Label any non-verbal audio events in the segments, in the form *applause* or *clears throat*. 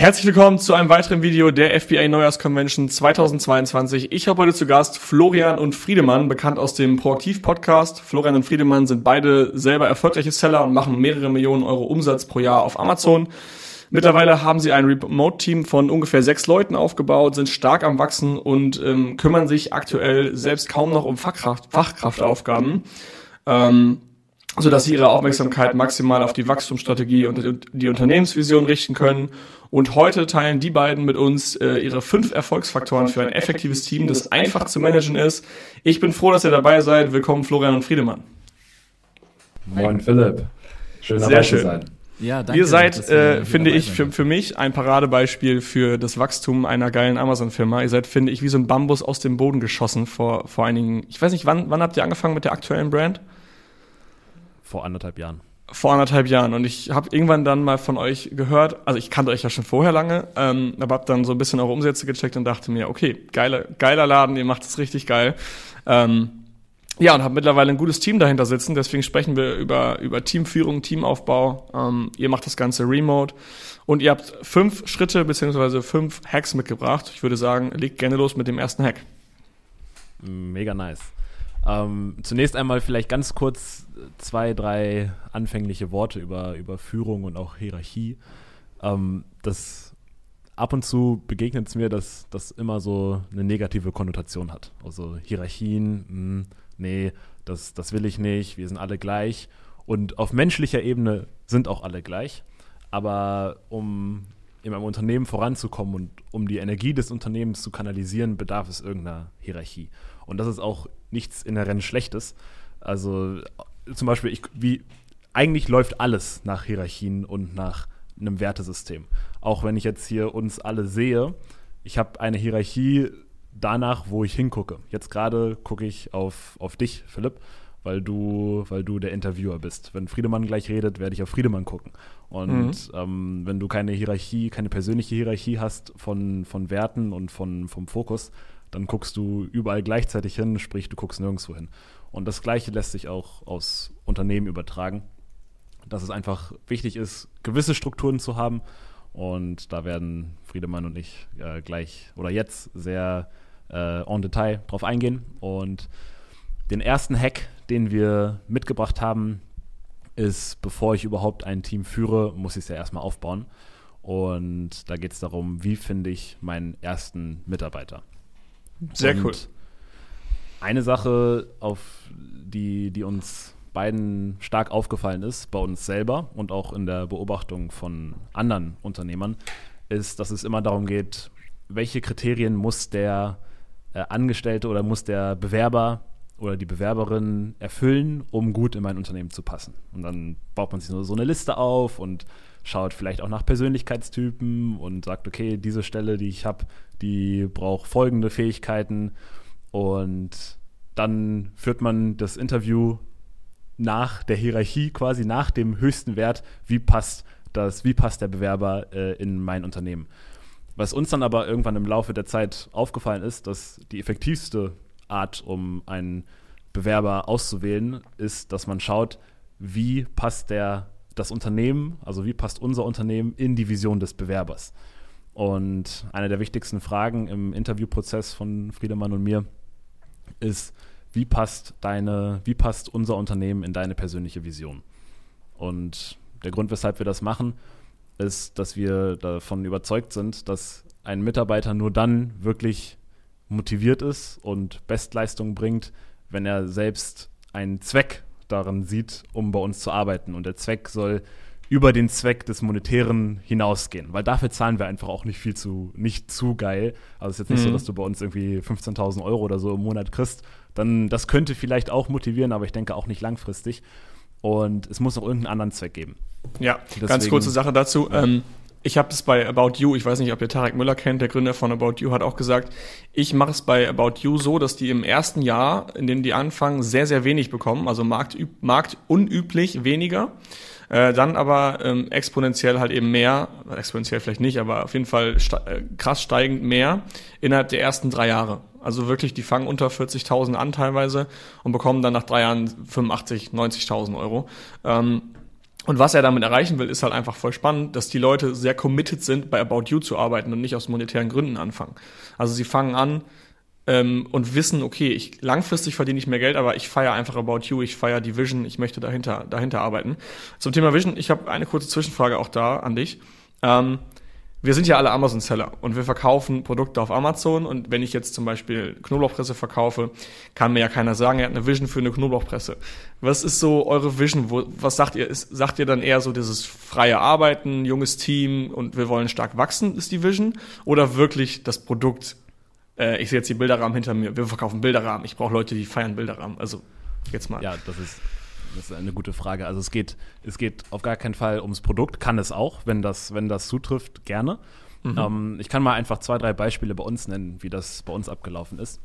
Herzlich willkommen zu einem weiteren Video der FBA Neujahrsconvention 2022. Ich habe heute zu Gast Florian und Friedemann, bekannt aus dem Proaktiv-Podcast. Florian und Friedemann sind beide selber erfolgreiche Seller und machen mehrere Millionen Euro Umsatz pro Jahr auf Amazon. Mittlerweile haben sie ein Remote-Team von ungefähr sechs Leuten aufgebaut, sind stark am Wachsen und ähm, kümmern sich aktuell selbst kaum noch um Fachkraft, Fachkraftaufgaben. Ähm, so dass sie ihre Aufmerksamkeit maximal auf die Wachstumsstrategie und die Unternehmensvision richten können. Und heute teilen die beiden mit uns äh, ihre fünf Erfolgsfaktoren für ein effektives Team, das einfach zu managen ist. Ich bin froh, dass ihr dabei seid. Willkommen Florian und Friedemann. Moin Philipp. Schön dabei Sehr schön. zu sein. Ja, danke, Ihr seid, äh, finde ich, für, für mich ein Paradebeispiel für das Wachstum einer geilen Amazon-Firma. Ihr seid, finde ich, wie so ein Bambus aus dem Boden geschossen vor, vor einigen, ich weiß nicht, wann, wann habt ihr angefangen mit der aktuellen Brand? Vor anderthalb Jahren. Vor anderthalb Jahren. Und ich habe irgendwann dann mal von euch gehört, also ich kannte euch ja schon vorher lange, ähm, aber habe dann so ein bisschen eure Umsätze gecheckt und dachte mir, okay, geiler, geiler Laden, ihr macht es richtig geil. Ähm, ja, und habe mittlerweile ein gutes Team dahinter sitzen. Deswegen sprechen wir über, über Teamführung, Teamaufbau. Ähm, ihr macht das Ganze remote. Und ihr habt fünf Schritte beziehungsweise fünf Hacks mitgebracht. Ich würde sagen, legt gerne los mit dem ersten Hack. Mega nice. Ähm, zunächst einmal vielleicht ganz kurz zwei, drei anfängliche Worte über, über Führung und auch Hierarchie. Ähm, das ab und zu begegnet es mir, dass das immer so eine negative Konnotation hat. Also Hierarchien, mh, hm, nee, das, das will ich nicht, wir sind alle gleich. Und auf menschlicher Ebene sind auch alle gleich. Aber um in einem Unternehmen voranzukommen und um die Energie des Unternehmens zu kanalisieren, bedarf es irgendeiner Hierarchie. Und das ist auch nichts inhärent Schlechtes. Also zum Beispiel, ich, wie, eigentlich läuft alles nach Hierarchien und nach einem Wertesystem. Auch wenn ich jetzt hier uns alle sehe, ich habe eine Hierarchie danach, wo ich hingucke. Jetzt gerade gucke ich auf, auf dich, Philipp, weil du, weil du der Interviewer bist. Wenn Friedemann gleich redet, werde ich auf Friedemann gucken. Und mhm. ähm, wenn du keine Hierarchie, keine persönliche Hierarchie hast von, von Werten und von, vom Fokus, dann guckst du überall gleichzeitig hin, sprich, du guckst nirgendwo hin. Und das Gleiche lässt sich auch aus Unternehmen übertragen, dass es einfach wichtig ist, gewisse Strukturen zu haben. Und da werden Friedemann und ich äh, gleich oder jetzt sehr äh, en Detail drauf eingehen. Und den ersten Hack, den wir mitgebracht haben, ist, bevor ich überhaupt ein Team führe, muss ich es ja erstmal aufbauen. Und da geht es darum, wie finde ich meinen ersten Mitarbeiter. Sehr und cool. Eine Sache, auf die, die uns beiden stark aufgefallen ist, bei uns selber und auch in der Beobachtung von anderen Unternehmern, ist, dass es immer darum geht, welche Kriterien muss der äh, Angestellte oder muss der Bewerber oder die Bewerberin erfüllen, um gut in mein Unternehmen zu passen. Und dann baut man sich so, so eine Liste auf und schaut vielleicht auch nach Persönlichkeitstypen und sagt, okay, diese Stelle, die ich habe, die braucht folgende Fähigkeiten. Und dann führt man das Interview nach der Hierarchie, quasi nach dem höchsten Wert, wie passt das, wie passt der Bewerber äh, in mein Unternehmen. Was uns dann aber irgendwann im Laufe der Zeit aufgefallen ist, dass die effektivste Art, um einen Bewerber auszuwählen, ist, dass man schaut, wie passt der, das Unternehmen, also wie passt unser Unternehmen in die Vision des Bewerbers. Und eine der wichtigsten Fragen im Interviewprozess von Friedemann und mir ist, wie passt deine, wie passt unser Unternehmen in deine persönliche Vision? Und der Grund, weshalb wir das machen, ist, dass wir davon überzeugt sind, dass ein Mitarbeiter nur dann wirklich motiviert ist und Bestleistung bringt, wenn er selbst einen Zweck darin sieht, um bei uns zu arbeiten. Und der Zweck soll über den Zweck des Monetären hinausgehen, weil dafür zahlen wir einfach auch nicht viel zu, nicht zu geil. Also es ist jetzt nicht mhm. so, dass du bei uns irgendwie 15.000 Euro oder so im Monat kriegst. Dann, das könnte vielleicht auch motivieren, aber ich denke auch nicht langfristig. Und es muss auch irgendeinen anderen Zweck geben. Ja, Deswegen, ganz kurze Sache dazu. Ja. Ähm, ich habe es bei About You, ich weiß nicht, ob ihr Tarek Müller kennt, der Gründer von About You, hat auch gesagt, ich mache es bei About You so, dass die im ersten Jahr, in dem die anfangen, sehr, sehr wenig bekommen, also marktüb marktunüblich weniger. Äh, dann aber ähm, exponentiell halt eben mehr, exponentiell vielleicht nicht, aber auf jeden Fall ste äh, krass steigend mehr innerhalb der ersten drei Jahre. Also wirklich, die fangen unter 40.000 an teilweise und bekommen dann nach drei Jahren 85, 90.000 Euro. Ähm, Und was er damit erreichen will, ist halt einfach voll spannend, dass die Leute sehr committed sind, bei About You zu arbeiten und nicht aus monetären Gründen anfangen. Also sie fangen an ähm, und wissen, okay, ich langfristig verdiene ich mehr Geld, aber ich feiere einfach About You, ich feiere die Vision, ich möchte dahinter, dahinter arbeiten. Zum Thema Vision, ich habe eine kurze Zwischenfrage auch da an dich. Ähm, wir sind ja alle Amazon-Seller und wir verkaufen Produkte auf Amazon und wenn ich jetzt zum Beispiel Knoblauchpresse verkaufe, kann mir ja keiner sagen, er hat eine Vision für eine Knoblauchpresse. Was ist so eure Vision? Wo, was sagt ihr? Ist, sagt ihr dann eher so dieses freie Arbeiten, junges Team und wir wollen stark wachsen, ist die Vision? Oder wirklich das Produkt, äh, ich sehe jetzt die Bilderrahmen hinter mir, wir verkaufen Bilderrahmen, ich brauche Leute, die feiern Bilderrahmen. Also jetzt mal. Ja, das ist das ist eine gute Frage. Also es geht, es geht auf gar keinen Fall ums Produkt, kann es auch, wenn das, wenn das zutrifft, gerne. Mhm. Ähm, ich kann mal einfach zwei, drei Beispiele bei uns nennen, wie das bei uns abgelaufen ist.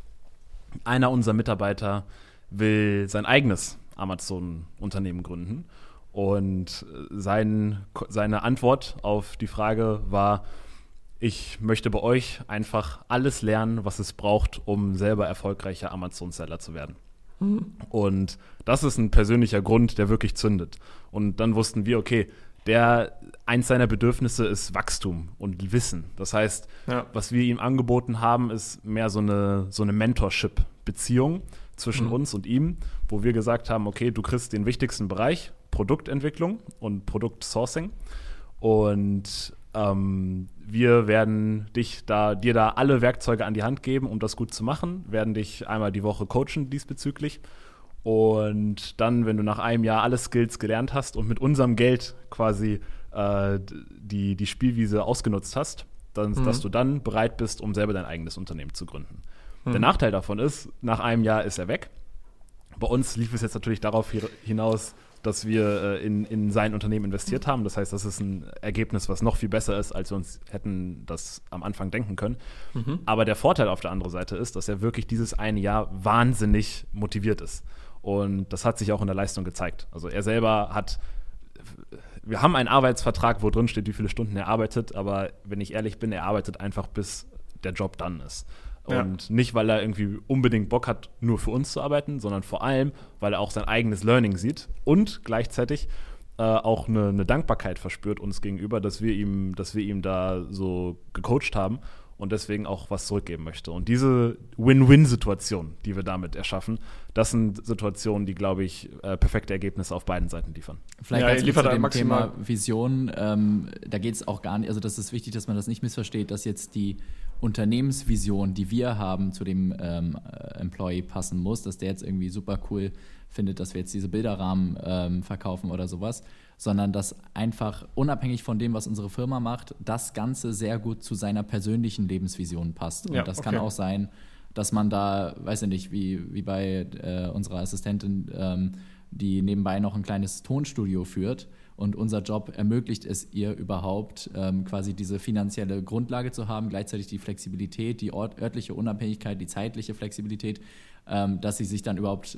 Einer unserer Mitarbeiter will sein eigenes Amazon-Unternehmen gründen. Und sein, seine Antwort auf die Frage war, ich möchte bei euch einfach alles lernen, was es braucht, um selber erfolgreicher Amazon-Seller zu werden. Und das ist ein persönlicher Grund, der wirklich zündet. Und dann wussten wir, okay, der eins seiner Bedürfnisse ist Wachstum und Wissen. Das heißt, ja. was wir ihm angeboten haben, ist mehr so eine, so eine Mentorship-Beziehung zwischen mhm. uns und ihm, wo wir gesagt haben, okay, du kriegst den wichtigsten Bereich, Produktentwicklung und Produktsourcing. Und ähm, wir werden dich da, dir da alle Werkzeuge an die Hand geben, um das gut zu machen, werden dich einmal die Woche coachen diesbezüglich. Und dann, wenn du nach einem Jahr alle Skills gelernt hast und mit unserem Geld quasi äh, die, die Spielwiese ausgenutzt hast, dann, mhm. dass du dann bereit bist, um selber dein eigenes Unternehmen zu gründen. Mhm. Der Nachteil davon ist, nach einem Jahr ist er weg. Bei uns lief es jetzt natürlich darauf hinaus, dass wir äh, in, in sein Unternehmen investiert haben. Das heißt, das ist ein Ergebnis, was noch viel besser ist, als wir uns hätten das am Anfang denken können. Mhm. Aber der Vorteil auf der anderen Seite ist, dass er wirklich dieses eine Jahr wahnsinnig motiviert ist. Und das hat sich auch in der Leistung gezeigt. Also er selber hat wir haben einen Arbeitsvertrag, wo drin steht, wie viele Stunden er arbeitet, aber wenn ich ehrlich bin, er arbeitet einfach bis der Job dann ist. Und ja. nicht, weil er irgendwie unbedingt Bock hat, nur für uns zu arbeiten, sondern vor allem, weil er auch sein eigenes Learning sieht und gleichzeitig äh, auch eine, eine, Dankbarkeit verspürt uns gegenüber, dass wir ihm, dass wir ihm da so gecoacht haben und deswegen auch was zurückgeben möchte. Und diese Win-Win-Situation, die wir damit erschaffen, das sind Situationen, die, glaube ich, äh, perfekte Ergebnisse auf beiden Seiten liefern. Vielleicht ja, ganz kurz zu dem Thema Vision. Ähm, da geht es auch gar nicht, also das ist wichtig, dass man das nicht missversteht, dass jetzt die Unternehmensvision, die wir haben, zu dem ähm, äh, Employee passen muss, dass der jetzt irgendwie super cool findet, dass wir jetzt diese Bilderrahmen ähm, verkaufen oder sowas, sondern dass einfach unabhängig von dem, was unsere Firma macht, das Ganze sehr gut zu seiner persönlichen Lebensvision passt. Und ja, das okay. kann auch sein, dass man da, weiß ich nicht, wie, wie bei äh, unserer Assistentin, ähm, die nebenbei noch ein kleines Tonstudio führt und unser Job ermöglicht es ihr überhaupt, ähm, quasi diese finanzielle Grundlage zu haben, gleichzeitig die Flexibilität, die ort örtliche Unabhängigkeit, die zeitliche Flexibilität, ähm, dass sie sich dann überhaupt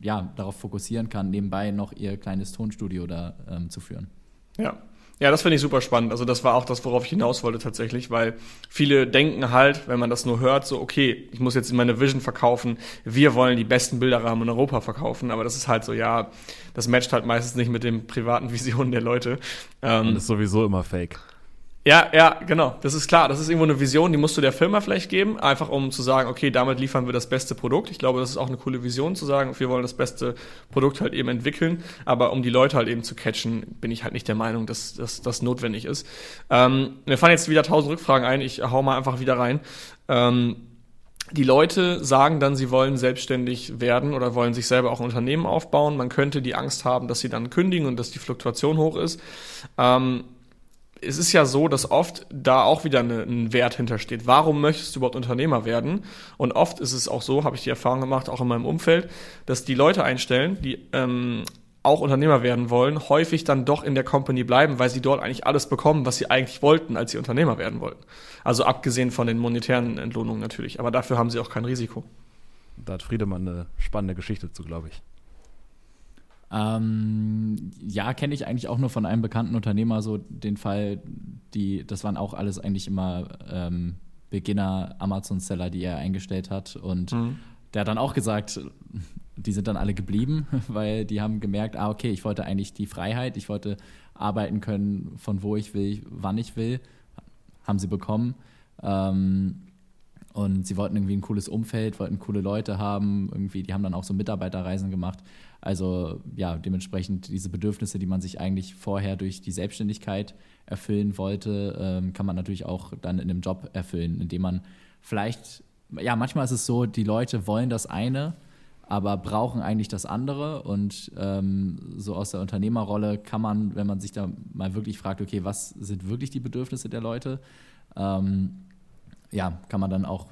ja, darauf fokussieren kann, nebenbei noch ihr kleines Tonstudio da ähm, zu führen. Ja, ja, das finde ich super spannend. Also das war auch das, worauf ich hinaus wollte tatsächlich, weil viele denken halt, wenn man das nur hört, so okay, ich muss jetzt meine Vision verkaufen, wir wollen die besten Bilderrahmen in Europa verkaufen, aber das ist halt so, ja, das matcht halt meistens nicht mit den privaten *laughs* Visionen der Leute. Ähm, Und ist sowieso immer fake. Ja, ja, genau. Das ist klar. Das ist irgendwo eine Vision, die musst du der Firma vielleicht geben, einfach um zu sagen, okay, damit liefern wir das beste Produkt. Ich glaube, das ist auch eine coole Vision, zu sagen, wir wollen das beste Produkt halt eben entwickeln. Aber um die Leute halt eben zu catchen, bin ich halt nicht der Meinung, dass, das notwendig ist. Ähm, mir fallen jetzt wieder tausend Rückfragen ein. Ich hau mal einfach wieder rein. Ähm, die Leute sagen dann, sie wollen selbstständig werden oder wollen sich selber auch ein Unternehmen aufbauen. Man könnte die Angst haben, dass sie dann kündigen und dass die Fluktuation hoch ist. Ähm, es ist ja so, dass oft da auch wieder eine, ein Wert hintersteht. Warum möchtest du überhaupt Unternehmer werden? Und oft ist es auch so, habe ich die Erfahrung gemacht, auch in meinem Umfeld, dass die Leute einstellen, die ähm, auch Unternehmer werden wollen, häufig dann doch in der Company bleiben, weil sie dort eigentlich alles bekommen, was sie eigentlich wollten, als sie Unternehmer werden wollten. Also abgesehen von den monetären Entlohnungen natürlich. Aber dafür haben sie auch kein Risiko. Da hat Friedemann eine spannende Geschichte zu, glaube ich. Ähm, ja, kenne ich eigentlich auch nur von einem bekannten Unternehmer so den Fall, die, das waren auch alles eigentlich immer ähm, Beginner Amazon-Seller, die er eingestellt hat. Und mhm. Der hat dann auch gesagt, die sind dann alle geblieben, *laughs* weil die haben gemerkt, ah, okay, ich wollte eigentlich die Freiheit, ich wollte arbeiten können, von wo ich will, wann ich will, haben sie bekommen. Ähm, und sie wollten irgendwie ein cooles Umfeld, wollten coole Leute haben, irgendwie, die haben dann auch so Mitarbeiterreisen gemacht. Also ja, dementsprechend diese Bedürfnisse, die man sich eigentlich vorher durch die Selbstständigkeit erfüllen wollte, ähm, kann man natürlich auch dann in einem Job erfüllen, indem man vielleicht, ja, manchmal ist es so, die Leute wollen das eine, aber brauchen eigentlich das andere. Und ähm, so aus der Unternehmerrolle kann man, wenn man sich da mal wirklich fragt, okay, was sind wirklich die Bedürfnisse der Leute, ähm, ja, kann man dann auch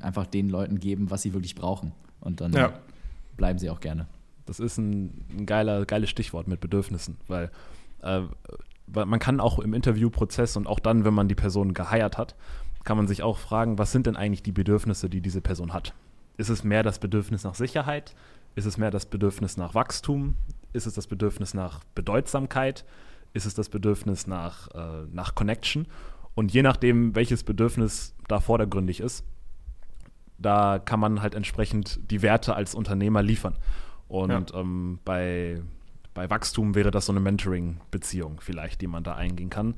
einfach den Leuten geben, was sie wirklich brauchen. Und dann ja. bleiben sie auch gerne. Das ist ein, ein geiler, geiles Stichwort mit Bedürfnissen, weil äh, man kann auch im Interviewprozess und auch dann, wenn man die Person geheiert hat, kann man sich auch fragen, was sind denn eigentlich die Bedürfnisse, die diese Person hat? Ist es mehr das Bedürfnis nach Sicherheit? Ist es mehr das Bedürfnis nach Wachstum? Ist es das Bedürfnis nach Bedeutsamkeit? Ist es das Bedürfnis nach, äh, nach Connection? Und je nachdem, welches Bedürfnis da vordergründig ist, da kann man halt entsprechend die Werte als Unternehmer liefern. Und ja. ähm, bei, bei Wachstum wäre das so eine Mentoring-Beziehung vielleicht, die man da eingehen kann.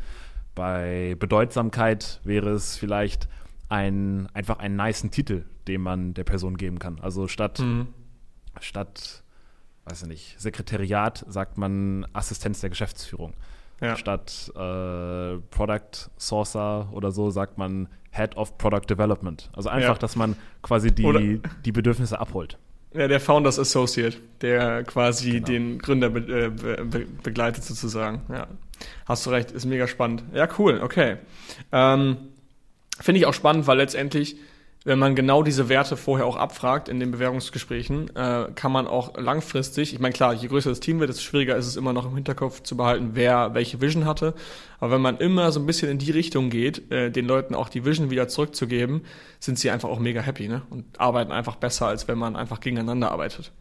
Bei Bedeutsamkeit wäre es vielleicht ein, einfach einen niceen Titel, den man der Person geben kann. Also statt, mhm. statt, weiß ich nicht, Sekretariat sagt man Assistenz der Geschäftsführung. Ja. Statt äh, Product Sourcer oder so sagt man Head of Product Development. Also einfach, ja. dass man quasi die, die Bedürfnisse abholt. Ja, der Founders Associate, der quasi genau. den Gründer be äh, be begleitet sozusagen. Ja, hast du recht, ist mega spannend. Ja, cool, okay. Ähm, Finde ich auch spannend, weil letztendlich wenn man genau diese Werte vorher auch abfragt in den Bewerbungsgesprächen, äh, kann man auch langfristig, ich meine klar, je größer das Team wird, desto schwieriger ist es immer noch im Hinterkopf zu behalten, wer welche Vision hatte. Aber wenn man immer so ein bisschen in die Richtung geht, äh, den Leuten auch die Vision wieder zurückzugeben, sind sie einfach auch mega happy ne? und arbeiten einfach besser, als wenn man einfach gegeneinander arbeitet.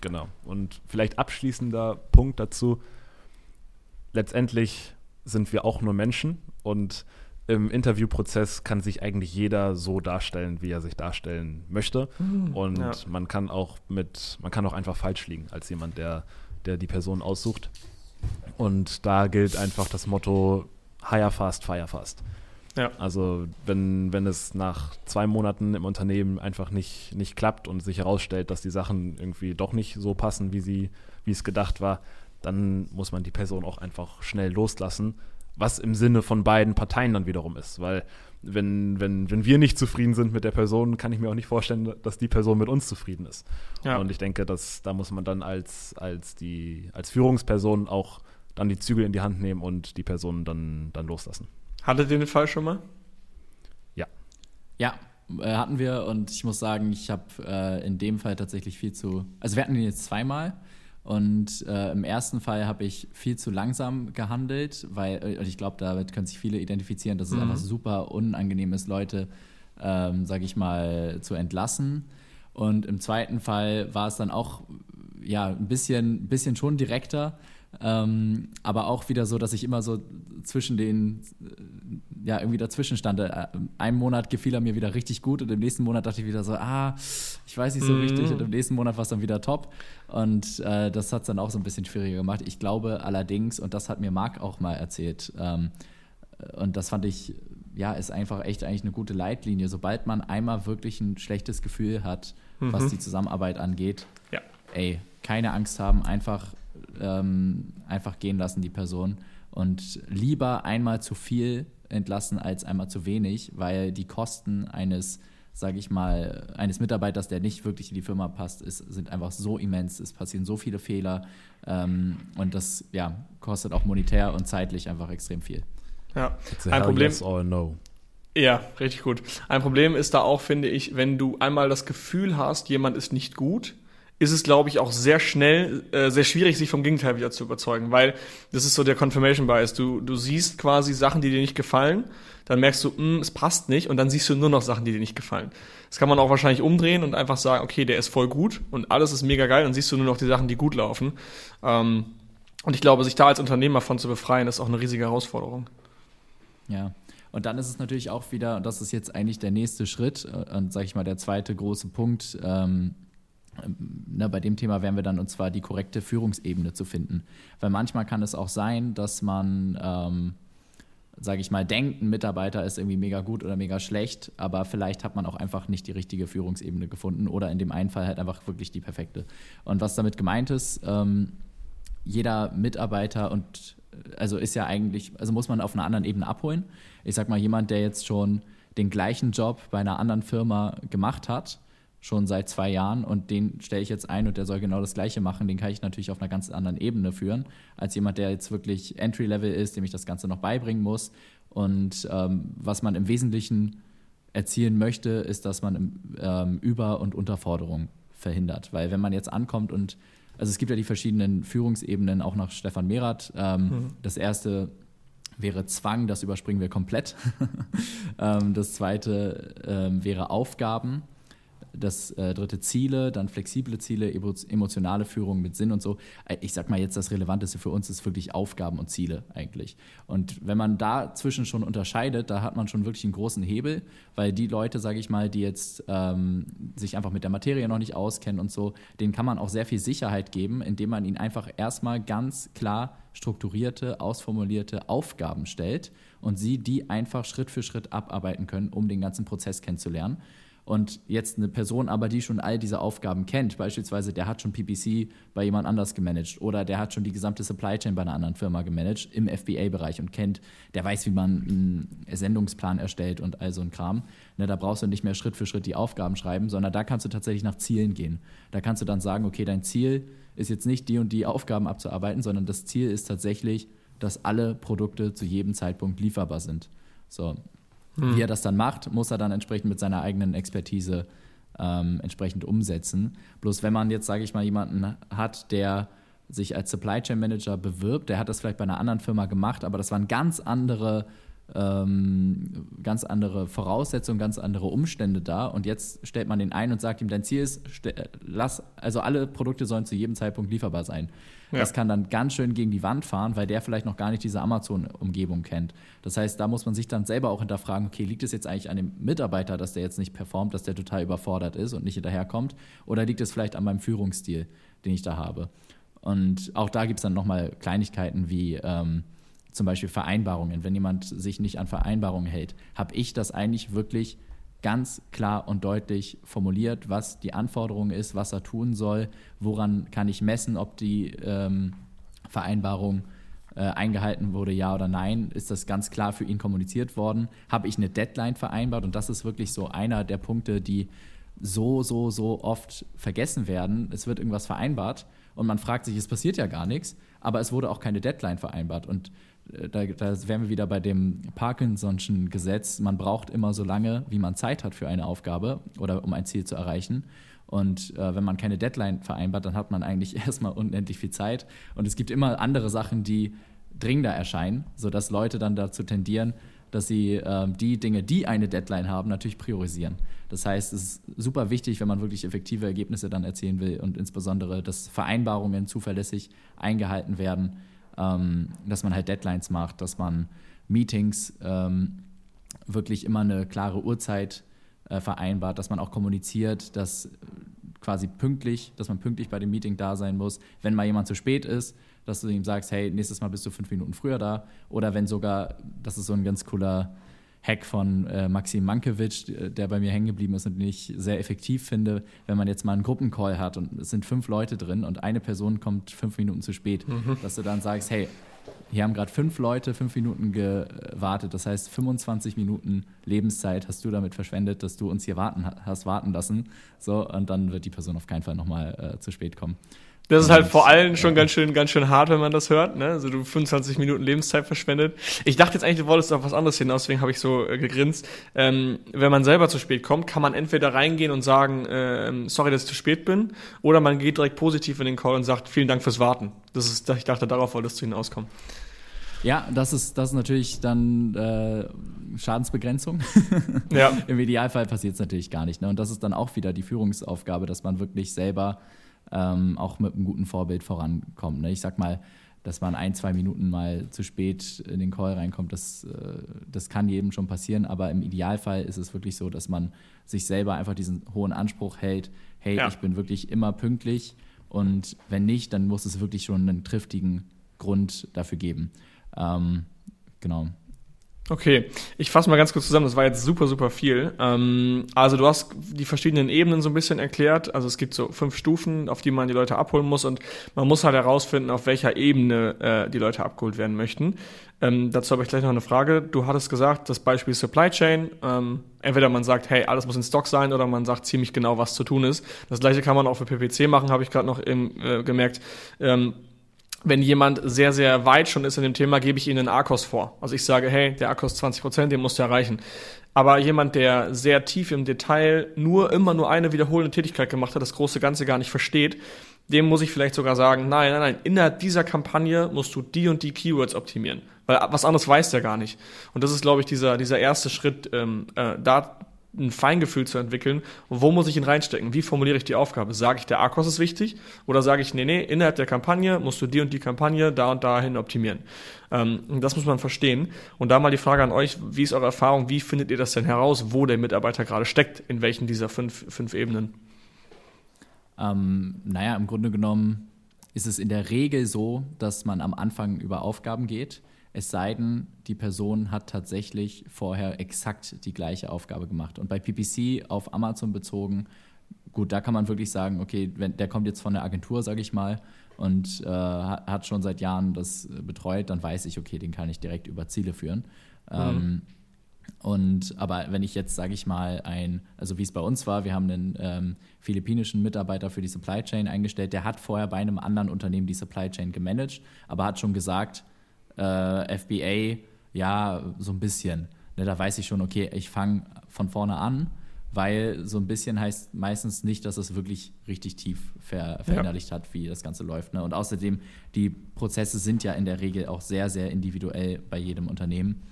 Genau. Und vielleicht abschließender Punkt dazu. Letztendlich sind wir auch nur Menschen und im Interviewprozess kann sich eigentlich jeder so darstellen, wie er sich darstellen möchte. Mhm, und ja. man kann auch mit, man kann auch einfach falsch liegen als jemand, der, der die Person aussucht. Und da gilt einfach das Motto hire fast, fire fast. Ja. Also wenn, wenn es nach zwei Monaten im Unternehmen einfach nicht, nicht klappt und sich herausstellt, dass die Sachen irgendwie doch nicht so passen, wie sie, wie es gedacht war, dann muss man die Person auch einfach schnell loslassen was im Sinne von beiden Parteien dann wiederum ist. Weil wenn, wenn, wenn wir nicht zufrieden sind mit der Person, kann ich mir auch nicht vorstellen, dass die Person mit uns zufrieden ist. Ja. Und ich denke, dass da muss man dann als, als, die, als Führungsperson auch dann die Zügel in die Hand nehmen und die Person dann, dann loslassen. Hattet ihr den Fall schon mal? Ja. Ja, äh, hatten wir und ich muss sagen, ich habe äh, in dem Fall tatsächlich viel zu. Also wir hatten ihn jetzt zweimal und äh, im ersten Fall habe ich viel zu langsam gehandelt, weil, äh, und ich glaube, damit können sich viele identifizieren, dass es mhm. einfach super unangenehm ist, Leute, ähm, sage ich mal, zu entlassen. Und im zweiten Fall war es dann auch ja, ein bisschen, bisschen schon direkter, ähm, aber auch wieder so, dass ich immer so zwischen den, äh, ja, irgendwie dazwischen stand. Äh, Einen Monat gefiel er mir wieder richtig gut und im nächsten Monat dachte ich wieder so, ah, ich weiß nicht so mhm. richtig. Und im nächsten Monat war es dann wieder top. Und äh, das hat es dann auch so ein bisschen schwieriger gemacht. Ich glaube allerdings, und das hat mir Marc auch mal erzählt, ähm, und das fand ich, ja, ist einfach echt eigentlich eine gute Leitlinie. Sobald man einmal wirklich ein schlechtes Gefühl hat, mhm. was die Zusammenarbeit angeht, ja. ey, keine Angst haben, einfach ähm, einfach gehen lassen, die Person. Und lieber einmal zu viel entlassen als einmal zu wenig, weil die Kosten eines, sage ich mal, eines Mitarbeiters, der nicht wirklich in die Firma passt, ist, sind einfach so immens. Es passieren so viele Fehler ähm, und das ja, kostet auch monetär und zeitlich einfach extrem viel. Ja, ein Problem. Yes or no. Ja, richtig gut. Ein Problem ist da auch, finde ich, wenn du einmal das Gefühl hast, jemand ist nicht gut, ist es, glaube ich, auch sehr schnell, äh, sehr schwierig, sich vom Gegenteil wieder zu überzeugen, weil das ist so der Confirmation Bias. Du, du siehst quasi Sachen, die dir nicht gefallen, dann merkst du, mh, hm, es passt nicht und dann siehst du nur noch Sachen, die dir nicht gefallen. Das kann man auch wahrscheinlich umdrehen und einfach sagen, okay, der ist voll gut und alles ist mega geil, dann siehst du nur noch die Sachen, die gut laufen. Ähm, und ich glaube, sich da als Unternehmer von zu befreien, ist auch eine riesige Herausforderung. Ja. Und dann ist es natürlich auch wieder, und das ist jetzt eigentlich der nächste Schritt äh, und sage ich mal der zweite große Punkt, ähm, ne, bei dem Thema wären wir dann, und zwar die korrekte Führungsebene zu finden. Weil manchmal kann es auch sein, dass man, ähm, sage ich mal, denkt, ein Mitarbeiter ist irgendwie mega gut oder mega schlecht, aber vielleicht hat man auch einfach nicht die richtige Führungsebene gefunden oder in dem einen Fall halt einfach wirklich die perfekte. Und was damit gemeint ist, ähm, jeder Mitarbeiter und also ist ja eigentlich, also muss man auf einer anderen Ebene abholen. Ich sag mal, jemand, der jetzt schon den gleichen Job bei einer anderen Firma gemacht hat, schon seit zwei Jahren und den stelle ich jetzt ein und der soll genau das Gleiche machen, den kann ich natürlich auf einer ganz anderen Ebene führen, als jemand, der jetzt wirklich Entry-Level ist, dem ich das Ganze noch beibringen muss. Und ähm, was man im Wesentlichen erzielen möchte, ist, dass man ähm, Über- und Unterforderung verhindert. Weil wenn man jetzt ankommt und, also es gibt ja die verschiedenen Führungsebenen, auch nach Stefan Merath. Ähm, mhm. Das erste wäre Zwang, das überspringen wir komplett. *laughs* Ähm, das zweite ähm, wäre Aufgaben das äh, dritte Ziele, dann flexible Ziele, emotionale Führung mit Sinn und so. Äh, ich sag mal jetzt, das Relevanteste für uns ist wirklich Aufgaben und Ziele eigentlich. Und wenn man dazwischen schon unterscheidet, da hat man schon wirklich einen großen Hebel, weil die Leute, sage ich mal, die jetzt ähm, sich einfach mit der Materie noch nicht auskennen und so, denen kann man auch sehr viel Sicherheit geben, indem man ihnen einfach erstmal ganz klar strukturierte, ausformulierte Aufgaben stellt und sie die einfach Schritt für Schritt abarbeiten können, um den ganzen Prozess kennenzulernen. Und jetzt eine Person aber, die schon all diese Aufgaben kennt, beispielsweise der hat schon PPC bei jemand anders gemanagt oder der hat schon die gesamte Supply Chain bei einer anderen Firma gemanagt im FBA-Bereich und kennt, der weiß, wie man einen Sendungsplan erstellt und all so ein Kram. Ne, da brauchst du nicht mehr Schritt für Schritt die Aufgaben schreiben, sondern da kannst du tatsächlich nach Zielen gehen. Da kannst du dann sagen, okay, dein Ziel ist jetzt nicht die und die Aufgaben abzuarbeiten, sondern das Ziel ist tatsächlich, dass alle Produkte zu jedem Zeitpunkt lieferbar sind. So, hm. Wie er das dann macht, muss er dann entsprechend mit seiner eigenen Expertise ähm, entsprechend umsetzen. Bloß wenn man jetzt, sage ich mal, jemanden hat, der sich als Supply Chain Manager bewirbt, der hat das vielleicht bei einer anderen Firma gemacht, aber das waren ganz andere ähm, ganz andere Voraussetzungen, ganz andere Umstände da. Und jetzt stellt man den ein und sagt ihm, dein Ziel ist, lass, also alle Produkte sollen zu jedem Zeitpunkt lieferbar sein. Ja. Das kann dann ganz schön gegen die Wand fahren, weil der vielleicht noch gar nicht diese Amazon-Umgebung kennt. Das heißt, da muss man sich dann selber auch hinterfragen, okay, liegt es jetzt eigentlich an dem Mitarbeiter, dass der jetzt nicht performt, dass der total überfordert ist und nicht hinterherkommt? Oder liegt es vielleicht an meinem Führungsstil, den ich da habe? Und auch da gibt es dann nochmal Kleinigkeiten wie, ähm, zum Beispiel Vereinbarungen. Wenn jemand sich nicht an Vereinbarungen hält, habe ich das eigentlich wirklich ganz klar und deutlich formuliert, was die Anforderung ist, was er tun soll, woran kann ich messen, ob die ähm, Vereinbarung äh, eingehalten wurde, ja oder nein, ist das ganz klar für ihn kommuniziert worden, habe ich eine Deadline vereinbart und das ist wirklich so einer der Punkte, die so, so, so oft vergessen werden. Es wird irgendwas vereinbart und man fragt sich, es passiert ja gar nichts, aber es wurde auch keine Deadline vereinbart und da, da wären wir wieder bei dem Parkinson'schen Gesetz. Man braucht immer so lange, wie man Zeit hat für eine Aufgabe oder um ein Ziel zu erreichen. Und äh, wenn man keine Deadline vereinbart, dann hat man eigentlich *laughs* erstmal unendlich viel Zeit. Und es gibt immer andere Sachen, die dringender erscheinen, sodass Leute dann dazu tendieren, dass sie äh, die Dinge, die eine Deadline haben, natürlich priorisieren. Das heißt, es ist super wichtig, wenn man wirklich effektive Ergebnisse dann erzielen will und insbesondere, dass Vereinbarungen zuverlässig eingehalten werden ähm, dass man halt Deadlines macht, dass man Meetings ähm, wirklich immer eine klare Uhrzeit äh, vereinbart, dass man auch kommuniziert, dass quasi pünktlich, dass man pünktlich bei dem Meeting da sein muss. Wenn mal jemand zu spät ist, dass du ihm sagst, hey, nächstes Mal bist du fünf Minuten früher da. Oder wenn sogar, das ist so ein ganz cooler Hack von äh, Maxim Mankiewicz, der bei mir hängen geblieben ist und den ich sehr effektiv finde, wenn man jetzt mal einen Gruppencall hat und es sind fünf Leute drin und eine Person kommt fünf Minuten zu spät, mhm. dass du dann sagst, hey, hier haben gerade fünf Leute fünf Minuten gewartet. Das heißt, 25 Minuten Lebenszeit hast du damit verschwendet, dass du uns hier warten hast warten lassen. So, und dann wird die Person auf keinen Fall nochmal äh, zu spät kommen. Das ist halt vor allem schon ganz schön, ganz schön hart, wenn man das hört, ne? Also du 25 Minuten Lebenszeit verschwendet. Ich dachte jetzt eigentlich, du wolltest auf was anderes hinaus, deswegen habe ich so äh, gegrinst. Ähm, wenn man selber zu spät kommt, kann man entweder reingehen und sagen, äh, sorry, dass ich zu spät bin, oder man geht direkt positiv in den Call und sagt, vielen Dank fürs Warten. Das ist, ich dachte, darauf wolltest du hinauskommen. Ja, das ist, das ist natürlich dann äh, Schadensbegrenzung. Ja. *laughs* Im Idealfall passiert es natürlich gar nicht. Ne? Und das ist dann auch wieder die Führungsaufgabe, dass man wirklich selber ähm, auch mit einem guten Vorbild vorankommt. Ne? Ich sag mal, dass man ein, zwei Minuten mal zu spät in den Call reinkommt, das, äh, das kann jedem schon passieren, aber im Idealfall ist es wirklich so, dass man sich selber einfach diesen hohen Anspruch hält, hey, ja. ich bin wirklich immer pünktlich und wenn nicht, dann muss es wirklich schon einen triftigen Grund dafür geben. Ähm, genau. Okay, ich fasse mal ganz kurz zusammen, das war jetzt super, super viel. Ähm, also du hast die verschiedenen Ebenen so ein bisschen erklärt. Also es gibt so fünf Stufen, auf die man die Leute abholen muss und man muss halt herausfinden, auf welcher Ebene äh, die Leute abgeholt werden möchten. Ähm, dazu habe ich gleich noch eine Frage. Du hattest gesagt, das Beispiel Supply Chain. Ähm, entweder man sagt, hey, alles muss in Stock sein, oder man sagt ziemlich genau, was zu tun ist. Das gleiche kann man auch für PPC machen, habe ich gerade noch im, äh, gemerkt. Ähm, wenn jemand sehr, sehr weit schon ist in dem Thema, gebe ich ihnen einen ARCOS vor. Also ich sage, hey, der ARCOS 20 Prozent, den musst du erreichen. Aber jemand, der sehr tief im Detail nur immer nur eine wiederholende Tätigkeit gemacht hat, das große Ganze gar nicht versteht, dem muss ich vielleicht sogar sagen, nein, nein, nein, innerhalb dieser Kampagne musst du die und die Keywords optimieren. Weil was anderes weiß der gar nicht. Und das ist, glaube ich, dieser, dieser erste Schritt, ähm, äh, da ein Feingefühl zu entwickeln, wo muss ich ihn reinstecken? Wie formuliere ich die Aufgabe? Sage ich, der ARCOS ist wichtig? Oder sage ich, nee, nee, innerhalb der Kampagne musst du die und die Kampagne da und dahin optimieren? Ähm, das muss man verstehen. Und da mal die Frage an euch, wie ist eure Erfahrung? Wie findet ihr das denn heraus, wo der Mitarbeiter gerade steckt? In welchen dieser fünf, fünf Ebenen? Ähm, naja, im Grunde genommen ist es in der Regel so, dass man am Anfang über Aufgaben geht es sei denn, die Person hat tatsächlich vorher exakt die gleiche Aufgabe gemacht. Und bei PPC auf Amazon bezogen, gut, da kann man wirklich sagen, okay, wenn, der kommt jetzt von der Agentur, sage ich mal, und äh, hat schon seit Jahren das betreut, dann weiß ich, okay, den kann ich direkt über Ziele führen. Mhm. Ähm, und aber wenn ich jetzt, sage ich mal, ein, also wie es bei uns war, wir haben einen ähm, philippinischen Mitarbeiter für die Supply Chain eingestellt, der hat vorher bei einem anderen Unternehmen die Supply Chain gemanagt, aber hat schon gesagt, äh, FBA, ja, so ein bisschen. Ne, da weiß ich schon, okay, ich fange von vorne an, weil so ein bisschen heißt meistens nicht, dass es wirklich richtig tief ver verinnerlicht ja. hat, wie das Ganze läuft. Ne? Und außerdem, die Prozesse sind ja in der Regel auch sehr, sehr individuell bei jedem Unternehmen.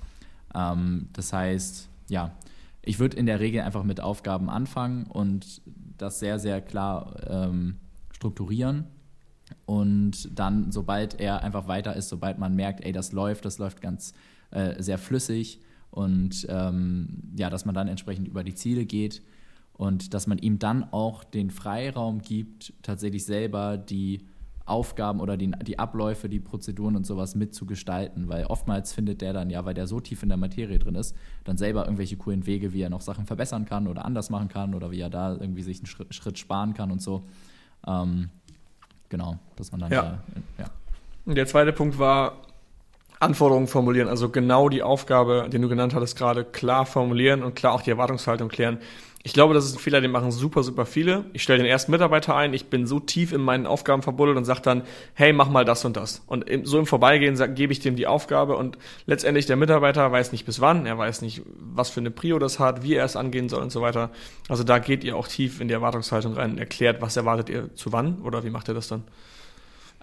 Ähm, das heißt, ja, ich würde in der Regel einfach mit Aufgaben anfangen und das sehr, sehr klar ähm, strukturieren und dann, sobald er einfach weiter ist, sobald man merkt, ey, das läuft, das läuft ganz äh, sehr flüssig und ähm, ja, dass man dann entsprechend über die Ziele geht und dass man ihm dann auch den Freiraum gibt, tatsächlich selber die Aufgaben oder die, die Abläufe, die Prozeduren und sowas mitzugestalten, weil oftmals findet der dann ja, weil der so tief in der Materie drin ist, dann selber irgendwelche coolen Wege, wie er noch Sachen verbessern kann oder anders machen kann oder wie er da irgendwie sich einen Schritt, Schritt sparen kann und so. Ähm, genau, dass man dann ja. Da, ja. Und der zweite Punkt war Anforderungen formulieren, also genau die Aufgabe, den du genannt hattest, gerade klar formulieren und klar auch die Erwartungshaltung klären. Ich glaube, das ist ein Fehler, den machen super, super viele. Ich stelle den ersten Mitarbeiter ein, ich bin so tief in meinen Aufgaben verbuddelt und sage dann, hey, mach mal das und das. Und so im Vorbeigehen gebe ich dem die Aufgabe und letztendlich der Mitarbeiter weiß nicht bis wann, er weiß nicht, was für eine Prio das hat, wie er es angehen soll und so weiter. Also da geht ihr auch tief in die Erwartungshaltung rein und erklärt, was erwartet ihr zu wann oder wie macht ihr das dann?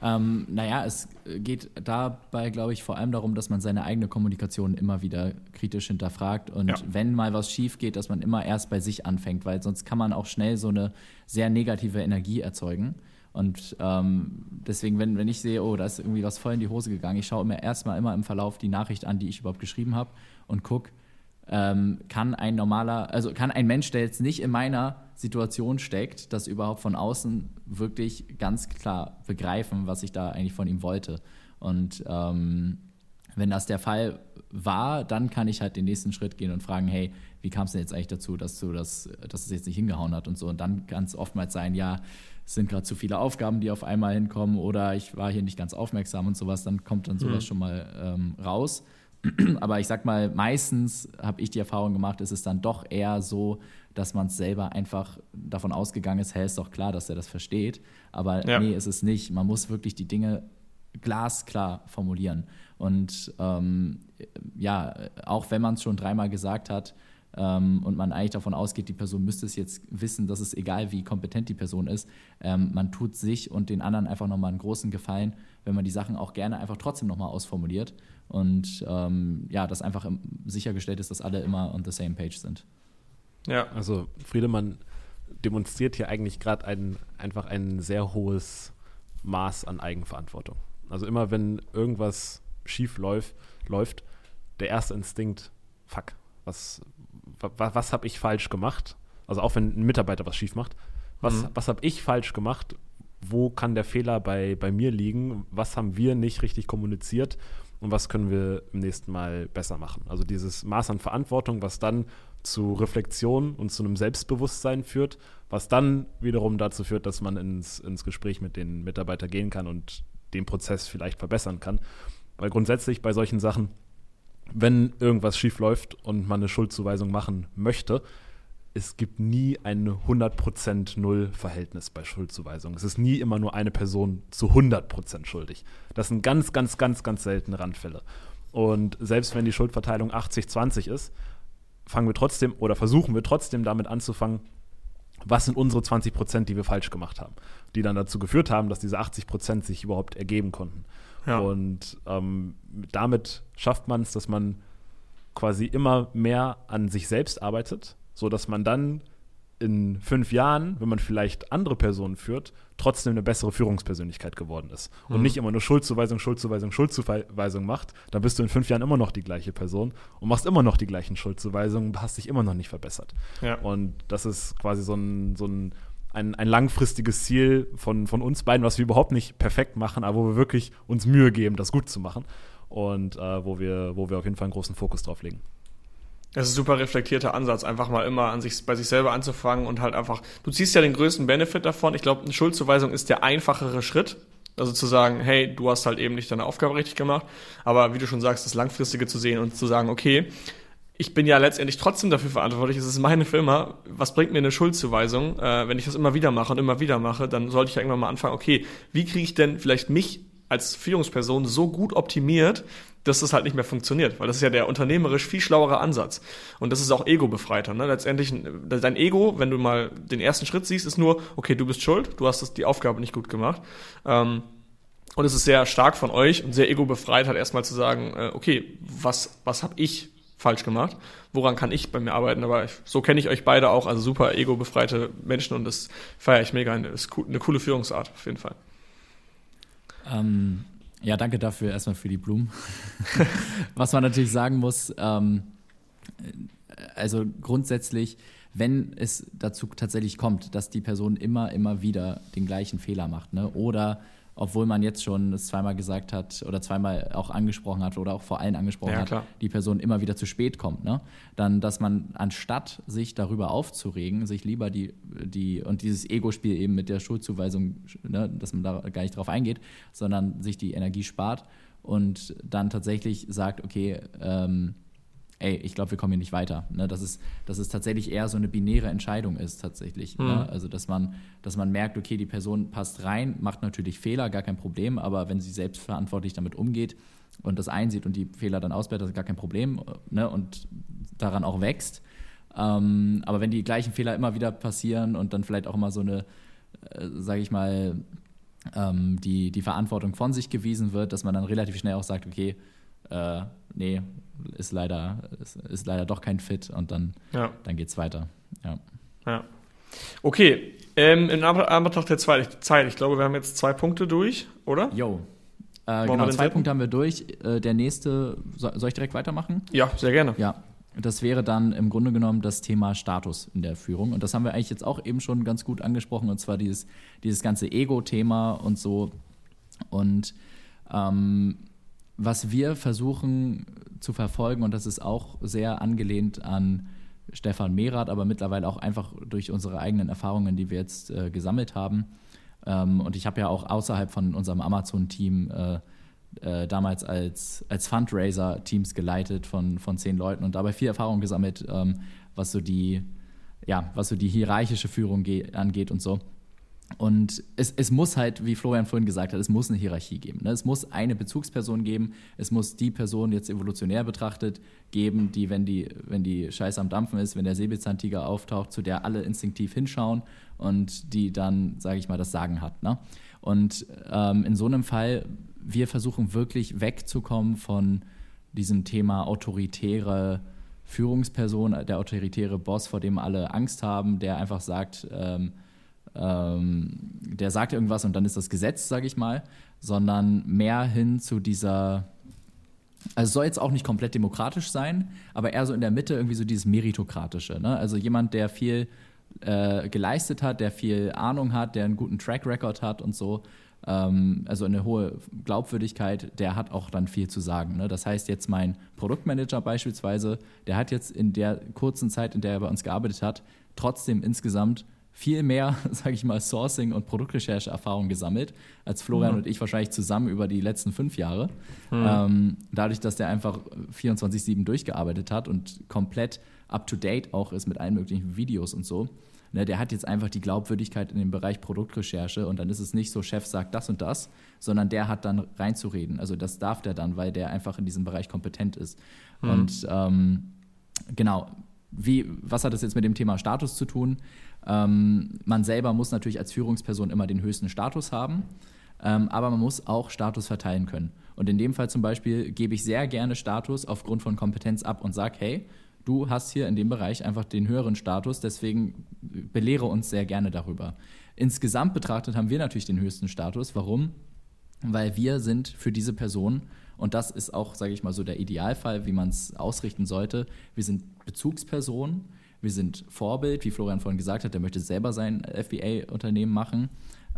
Ähm, naja, es geht dabei, glaube ich, vor allem darum, dass man seine eigene Kommunikation immer wieder kritisch hinterfragt und ja. wenn mal was schief geht, dass man immer erst bei sich anfängt, weil sonst kann man auch schnell so eine sehr negative Energie erzeugen. Und ähm, deswegen, wenn, wenn ich sehe, oh, da ist irgendwie was voll in die Hose gegangen, ich schaue mir erstmal immer im Verlauf die Nachricht an, die ich überhaupt geschrieben habe und gucke, ähm, kann ein normaler, also kann ein Mensch, der jetzt nicht in meiner Situation steckt, das überhaupt von außen wirklich ganz klar begreifen, was ich da eigentlich von ihm wollte. Und ähm, wenn das der Fall war, dann kann ich halt den nächsten Schritt gehen und fragen, hey, wie kam es denn jetzt eigentlich dazu, dass du das, dass es jetzt nicht hingehauen hat und so. Und dann kann es oftmals sein, ja, es sind gerade zu viele Aufgaben, die auf einmal hinkommen oder ich war hier nicht ganz aufmerksam und sowas, dann kommt dann sowas mhm. schon mal ähm, raus. *clears throat* Aber ich sag mal, meistens habe ich die Erfahrung gemacht, ist es dann doch eher so, dass man es selber einfach davon ausgegangen ist, hey, ist doch klar, dass er das versteht. Aber ja. nee, ist es nicht. Man muss wirklich die Dinge glasklar formulieren. Und ähm, ja, auch wenn man es schon dreimal gesagt hat ähm, und man eigentlich davon ausgeht, die Person müsste es jetzt wissen, dass es egal, wie kompetent die Person ist, ähm, man tut sich und den anderen einfach nochmal einen großen Gefallen, wenn man die Sachen auch gerne einfach trotzdem nochmal ausformuliert und ähm, ja, dass einfach sichergestellt ist, dass alle immer on the same page sind. Ja. Also Friedemann demonstriert hier eigentlich gerade ein, einfach ein sehr hohes Maß an Eigenverantwortung. Also immer wenn irgendwas schief läuft, läuft der erste Instinkt, fuck, was, was, was habe ich falsch gemacht? Also auch wenn ein Mitarbeiter was schief macht, was, mhm. was habe ich falsch gemacht? Wo kann der Fehler bei, bei mir liegen? Was haben wir nicht richtig kommuniziert? Und was können wir im nächsten Mal besser machen? Also dieses Maß an Verantwortung, was dann zu Reflexion und zu einem Selbstbewusstsein führt, was dann wiederum dazu führt, dass man ins, ins Gespräch mit den Mitarbeitern gehen kann und den Prozess vielleicht verbessern kann. Weil grundsätzlich bei solchen Sachen, wenn irgendwas schief läuft und man eine Schuldzuweisung machen möchte, es gibt nie ein 100% Null-Verhältnis bei Schuldzuweisungen. Es ist nie immer nur eine Person zu 100% schuldig. Das sind ganz, ganz, ganz, ganz seltene Randfälle. Und selbst wenn die Schuldverteilung 80-20 ist, fangen wir trotzdem oder versuchen wir trotzdem damit anzufangen, was sind unsere 20 Prozent, die wir falsch gemacht haben, die dann dazu geführt haben, dass diese 80 Prozent sich überhaupt ergeben konnten. Ja. Und ähm, damit schafft man es, dass man quasi immer mehr an sich selbst arbeitet, sodass man dann in fünf Jahren, wenn man vielleicht andere Personen führt, trotzdem eine bessere Führungspersönlichkeit geworden ist. Und mhm. nicht immer nur Schuldzuweisung, Schuldzuweisung, Schuldzuweisung macht, dann bist du in fünf Jahren immer noch die gleiche Person und machst immer noch die gleichen Schuldzuweisungen hast dich immer noch nicht verbessert. Ja. Und das ist quasi so ein, so ein, ein, ein, langfristiges Ziel von, von uns beiden, was wir überhaupt nicht perfekt machen, aber wo wir wirklich uns Mühe geben, das gut zu machen. Und äh, wo, wir, wo wir auf jeden Fall einen großen Fokus drauf legen. Das ist ein super reflektierter Ansatz, einfach mal immer an sich, bei sich selber anzufangen und halt einfach, du ziehst ja den größten Benefit davon. Ich glaube, eine Schuldzuweisung ist der einfachere Schritt. Also zu sagen, hey, du hast halt eben nicht deine Aufgabe richtig gemacht. Aber wie du schon sagst, das Langfristige zu sehen und zu sagen, okay, ich bin ja letztendlich trotzdem dafür verantwortlich, es ist meine Firma, was bringt mir eine Schuldzuweisung? Äh, wenn ich das immer wieder mache und immer wieder mache, dann sollte ich ja irgendwann mal anfangen, okay, wie kriege ich denn vielleicht mich als Führungsperson so gut optimiert, dass das halt nicht mehr funktioniert, weil das ist ja der unternehmerisch viel schlauere Ansatz. Und das ist auch ego-befreiter. Ne? Letztendlich, dein Ego, wenn du mal den ersten Schritt siehst, ist nur, okay, du bist schuld, du hast die Aufgabe nicht gut gemacht. Ähm, und es ist sehr stark von euch und sehr ego-befreit, halt erstmal zu sagen, äh, okay, was, was habe ich falsch gemacht? Woran kann ich bei mir arbeiten? Aber ich, so kenne ich euch beide auch, also super ego-befreite Menschen und das feiere ich mega. Das ist eine coole Führungsart, auf jeden Fall. Ähm, ja, danke dafür erstmal für die Blumen. *laughs* Was man natürlich sagen muss, ähm, also grundsätzlich, wenn es dazu tatsächlich kommt, dass die Person immer, immer wieder den gleichen Fehler macht, ne? oder obwohl man jetzt schon es zweimal gesagt hat oder zweimal auch angesprochen hat oder auch vor allen angesprochen ja, hat, die Person immer wieder zu spät kommt, ne? dann, dass man anstatt sich darüber aufzuregen, sich lieber die, die und dieses Ego-Spiel eben mit der Schuldzuweisung, ne, dass man da gar nicht drauf eingeht, sondern sich die Energie spart und dann tatsächlich sagt, okay, ähm, ey, ich glaube, wir kommen hier nicht weiter. Ne? Dass, es, dass es tatsächlich eher so eine binäre Entscheidung ist, tatsächlich. Ne? Mhm. Ne? Also, dass man, dass man merkt, okay, die Person passt rein, macht natürlich Fehler, gar kein Problem, aber wenn sie selbstverantwortlich damit umgeht und das einsieht und die Fehler dann ausbessert, ist gar kein Problem ne? und daran auch wächst. Ähm, aber wenn die gleichen Fehler immer wieder passieren und dann vielleicht auch immer so eine, äh, sage ich mal, ähm, die, die Verantwortung von sich gewiesen wird, dass man dann relativ schnell auch sagt, okay, äh, nee, ist leider, ist, ist, leider doch kein Fit und dann, ja. dann geht es weiter. Ja. ja. Okay, ähm, in Anbetracht der Zeit, ich glaube, wir haben jetzt zwei Punkte durch, oder? Jo. Äh, genau, zwei Punkte haben wir durch. Äh, der nächste, soll ich direkt weitermachen? Ja, sehr gerne. Ja, das wäre dann im Grunde genommen das Thema Status in der Führung. Und das haben wir eigentlich jetzt auch eben schon ganz gut angesprochen, und zwar dieses, dieses ganze Ego-Thema und so. Und ähm, was wir versuchen zu verfolgen, und das ist auch sehr angelehnt an Stefan Mehrath, aber mittlerweile auch einfach durch unsere eigenen Erfahrungen, die wir jetzt äh, gesammelt haben. Ähm, und ich habe ja auch außerhalb von unserem Amazon-Team äh, äh, damals als, als Fundraiser Teams geleitet von, von zehn Leuten und dabei viel Erfahrung gesammelt, ähm, was so die, ja, was so die hierarchische Führung angeht und so. Und es, es muss halt, wie Florian vorhin gesagt hat, es muss eine Hierarchie geben. Ne? Es muss eine Bezugsperson geben. Es muss die Person jetzt evolutionär betrachtet geben, die, wenn die, wenn die Scheiße am Dampfen ist, wenn der Säbelzahntiger auftaucht, zu der alle instinktiv hinschauen und die dann, sage ich mal, das Sagen hat. Ne? Und ähm, in so einem Fall, wir versuchen wirklich wegzukommen von diesem Thema autoritäre Führungsperson, der autoritäre Boss, vor dem alle Angst haben, der einfach sagt, ähm, ähm, der sagt irgendwas und dann ist das Gesetz, sage ich mal, sondern mehr hin zu dieser, also soll jetzt auch nicht komplett demokratisch sein, aber eher so in der Mitte irgendwie so dieses meritokratische. Ne? Also jemand, der viel äh, geleistet hat, der viel Ahnung hat, der einen guten Track Record hat und so, ähm, also eine hohe Glaubwürdigkeit, der hat auch dann viel zu sagen. Ne? Das heißt, jetzt mein Produktmanager beispielsweise, der hat jetzt in der kurzen Zeit, in der er bei uns gearbeitet hat, trotzdem insgesamt viel mehr, *laughs* sage ich mal, Sourcing- und Produktrecherche-Erfahrung gesammelt, als Florian mhm. und ich wahrscheinlich zusammen über die letzten fünf Jahre. Mhm. Ähm, dadurch, dass der einfach 24-7 durchgearbeitet hat und komplett up-to-date auch ist mit allen möglichen Videos und so. Ne, der hat jetzt einfach die Glaubwürdigkeit in dem Bereich Produktrecherche und dann ist es nicht so, Chef sagt das und das, sondern der hat dann reinzureden. Also das darf der dann, weil der einfach in diesem Bereich kompetent ist. Mhm. Und ähm, genau, wie, was hat das jetzt mit dem Thema Status zu tun? Ähm, man selber muss natürlich als Führungsperson immer den höchsten Status haben, ähm, aber man muss auch Status verteilen können. Und in dem Fall zum Beispiel gebe ich sehr gerne Status aufgrund von Kompetenz ab und sage, hey, du hast hier in dem Bereich einfach den höheren Status, deswegen belehre uns sehr gerne darüber. Insgesamt betrachtet haben wir natürlich den höchsten Status. Warum? Weil wir sind für diese Person, und das ist auch, sage ich mal, so der Idealfall, wie man es ausrichten sollte, wir sind Bezugspersonen, wir sind Vorbild, wie Florian vorhin gesagt hat, der möchte selber sein FBA-Unternehmen machen.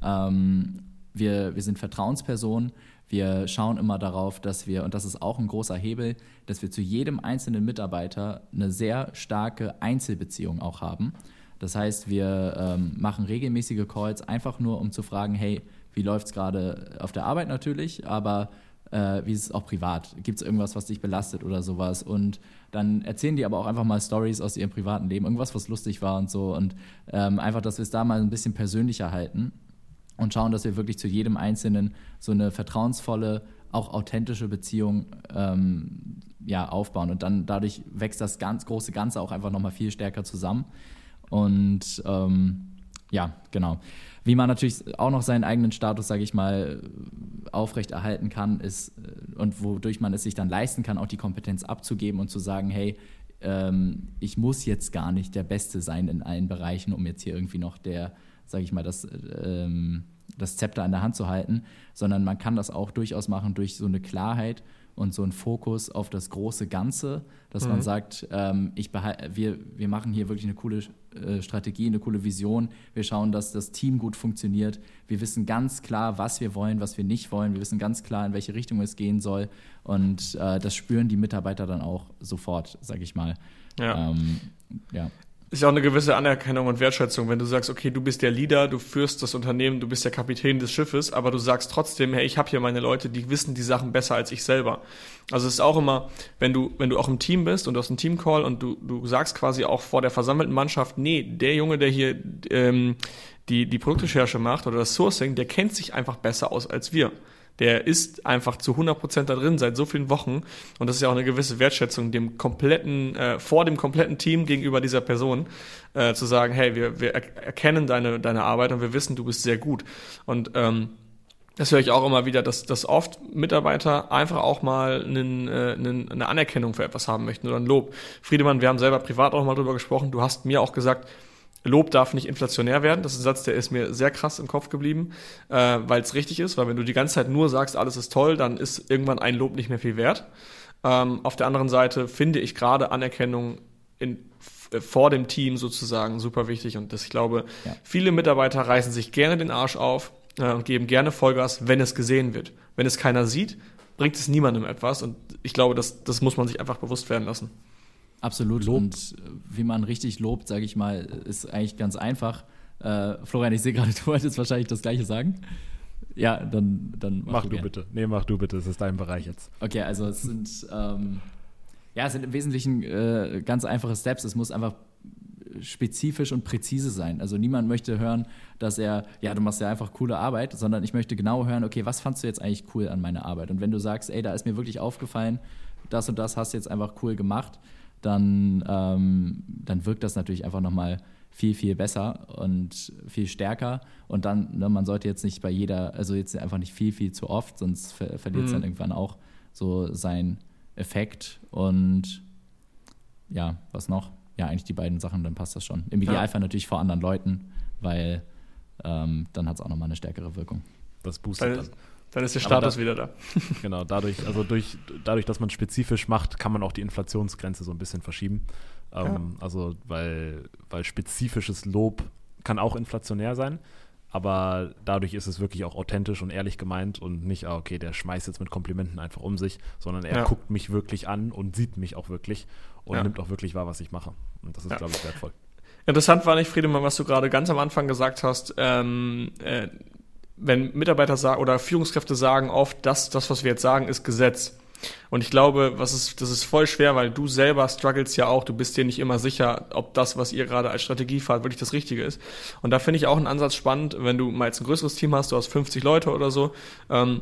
Ähm, wir, wir sind Vertrauenspersonen, wir schauen immer darauf, dass wir, und das ist auch ein großer Hebel, dass wir zu jedem einzelnen Mitarbeiter eine sehr starke Einzelbeziehung auch haben. Das heißt, wir ähm, machen regelmäßige Calls einfach nur, um zu fragen, hey, wie läuft es gerade auf der Arbeit natürlich, aber äh, wie ist es auch privat? Gibt es irgendwas, was dich belastet oder sowas? Und dann erzählen die aber auch einfach mal Stories aus ihrem privaten Leben, irgendwas, was lustig war und so. Und ähm, einfach, dass wir es da mal ein bisschen persönlicher halten und schauen, dass wir wirklich zu jedem Einzelnen so eine vertrauensvolle, auch authentische Beziehung ähm, ja, aufbauen. Und dann dadurch wächst das ganz große Ganze auch einfach nochmal viel stärker zusammen. Und ähm, ja, genau. Wie man natürlich auch noch seinen eigenen Status, sage ich mal, aufrechterhalten kann, ist äh, und wodurch man es sich dann leisten kann, auch die Kompetenz abzugeben und zu sagen, hey, ähm, ich muss jetzt gar nicht der Beste sein in allen Bereichen, um jetzt hier irgendwie noch der sage ich mal, das, ähm, das Zepter in der Hand zu halten, sondern man kann das auch durchaus machen durch so eine Klarheit und so einen Fokus auf das große Ganze, dass mhm. man sagt, ähm, ich wir, wir machen hier wirklich eine coole äh, Strategie, eine coole Vision. Wir schauen, dass das Team gut funktioniert. Wir wissen ganz klar, was wir wollen, was wir nicht wollen. Wir wissen ganz klar, in welche Richtung es gehen soll. Und äh, das spüren die Mitarbeiter dann auch sofort, sage ich mal. Ja. Ähm, ja ist ja auch eine gewisse Anerkennung und Wertschätzung, wenn du sagst, okay, du bist der Leader, du führst das Unternehmen, du bist der Kapitän des Schiffes, aber du sagst trotzdem, hey, ich habe hier meine Leute, die wissen die Sachen besser als ich selber. Also es ist auch immer, wenn du, wenn du auch im Team bist und du hast einen Teamcall und du, du sagst quasi auch vor der versammelten Mannschaft, nee, der Junge, der hier ähm, die, die Produktrecherche macht oder das Sourcing, der kennt sich einfach besser aus als wir der ist einfach zu 100% da drin seit so vielen Wochen und das ist ja auch eine gewisse Wertschätzung dem kompletten äh, vor dem kompletten Team gegenüber dieser Person äh, zu sagen, hey, wir, wir erkennen deine deine Arbeit und wir wissen, du bist sehr gut und ähm, das höre ich auch immer wieder, dass, dass oft Mitarbeiter einfach auch mal einen, äh, einen, eine Anerkennung für etwas haben möchten oder ein Lob. Friedemann, wir haben selber privat auch mal drüber gesprochen. Du hast mir auch gesagt, Lob darf nicht inflationär werden. Das ist ein Satz, der ist mir sehr krass im Kopf geblieben, äh, weil es richtig ist, weil wenn du die ganze Zeit nur sagst, alles ist toll, dann ist irgendwann ein Lob nicht mehr viel wert. Ähm, auf der anderen Seite finde ich gerade Anerkennung in, vor dem Team sozusagen super wichtig und das, ich glaube, ja. viele Mitarbeiter reißen sich gerne den Arsch auf äh, und geben gerne Vollgas, wenn es gesehen wird. Wenn es keiner sieht, bringt es niemandem etwas und ich glaube, das, das muss man sich einfach bewusst werden lassen. Absolut. Lob. Und wie man richtig lobt, sage ich mal, ist eigentlich ganz einfach. Äh, Florian, ich sehe gerade, *laughs* du wolltest wahrscheinlich das Gleiche sagen. Ja, dann, dann mach, mach du, du bitte. Nee, mach du bitte. Das ist dein Bereich jetzt. Okay, also es sind, ähm, ja, es sind im Wesentlichen äh, ganz einfache Steps. Es muss einfach spezifisch und präzise sein. Also niemand möchte hören, dass er, ja, du machst ja einfach coole Arbeit, sondern ich möchte genau hören, okay, was fandst du jetzt eigentlich cool an meiner Arbeit? Und wenn du sagst, ey, da ist mir wirklich aufgefallen, das und das hast du jetzt einfach cool gemacht, dann, ähm, dann wirkt das natürlich einfach nochmal viel, viel besser und viel stärker. Und dann, ne, man sollte jetzt nicht bei jeder, also jetzt einfach nicht viel, viel zu oft, sonst ver verliert es mhm. dann irgendwann auch so seinen Effekt. Und ja, was noch? Ja, eigentlich die beiden Sachen, dann passt das schon. Im Idealfall ja. natürlich vor anderen Leuten, weil ähm, dann hat es auch nochmal eine stärkere Wirkung. Das boostet dann. Dann ist der Status da, wieder da. *laughs* Genau, dadurch, also durch, dadurch, dass man spezifisch macht, kann man auch die Inflationsgrenze so ein bisschen verschieben. Ähm, ja. Also, weil, weil spezifisches Lob kann auch inflationär sein, aber dadurch ist es wirklich auch authentisch und ehrlich gemeint und nicht, ah, okay, der schmeißt jetzt mit Komplimenten einfach um sich, sondern er ja. guckt mich wirklich an und sieht mich auch wirklich und ja. nimmt auch wirklich wahr, was ich mache. Und das ist, glaube ich, wertvoll. Interessant war nicht, Friedemann, was du gerade ganz am Anfang gesagt hast. Ähm, äh, wenn Mitarbeiter sagen oder Führungskräfte sagen oft, dass das, was wir jetzt sagen, ist Gesetz. Und ich glaube, was ist, das ist voll schwer, weil du selber struggles ja auch. Du bist dir nicht immer sicher, ob das, was ihr gerade als Strategie fahrt, wirklich das Richtige ist. Und da finde ich auch einen Ansatz spannend, wenn du mal jetzt ein größeres Team hast, du hast 50 Leute oder so, ähm,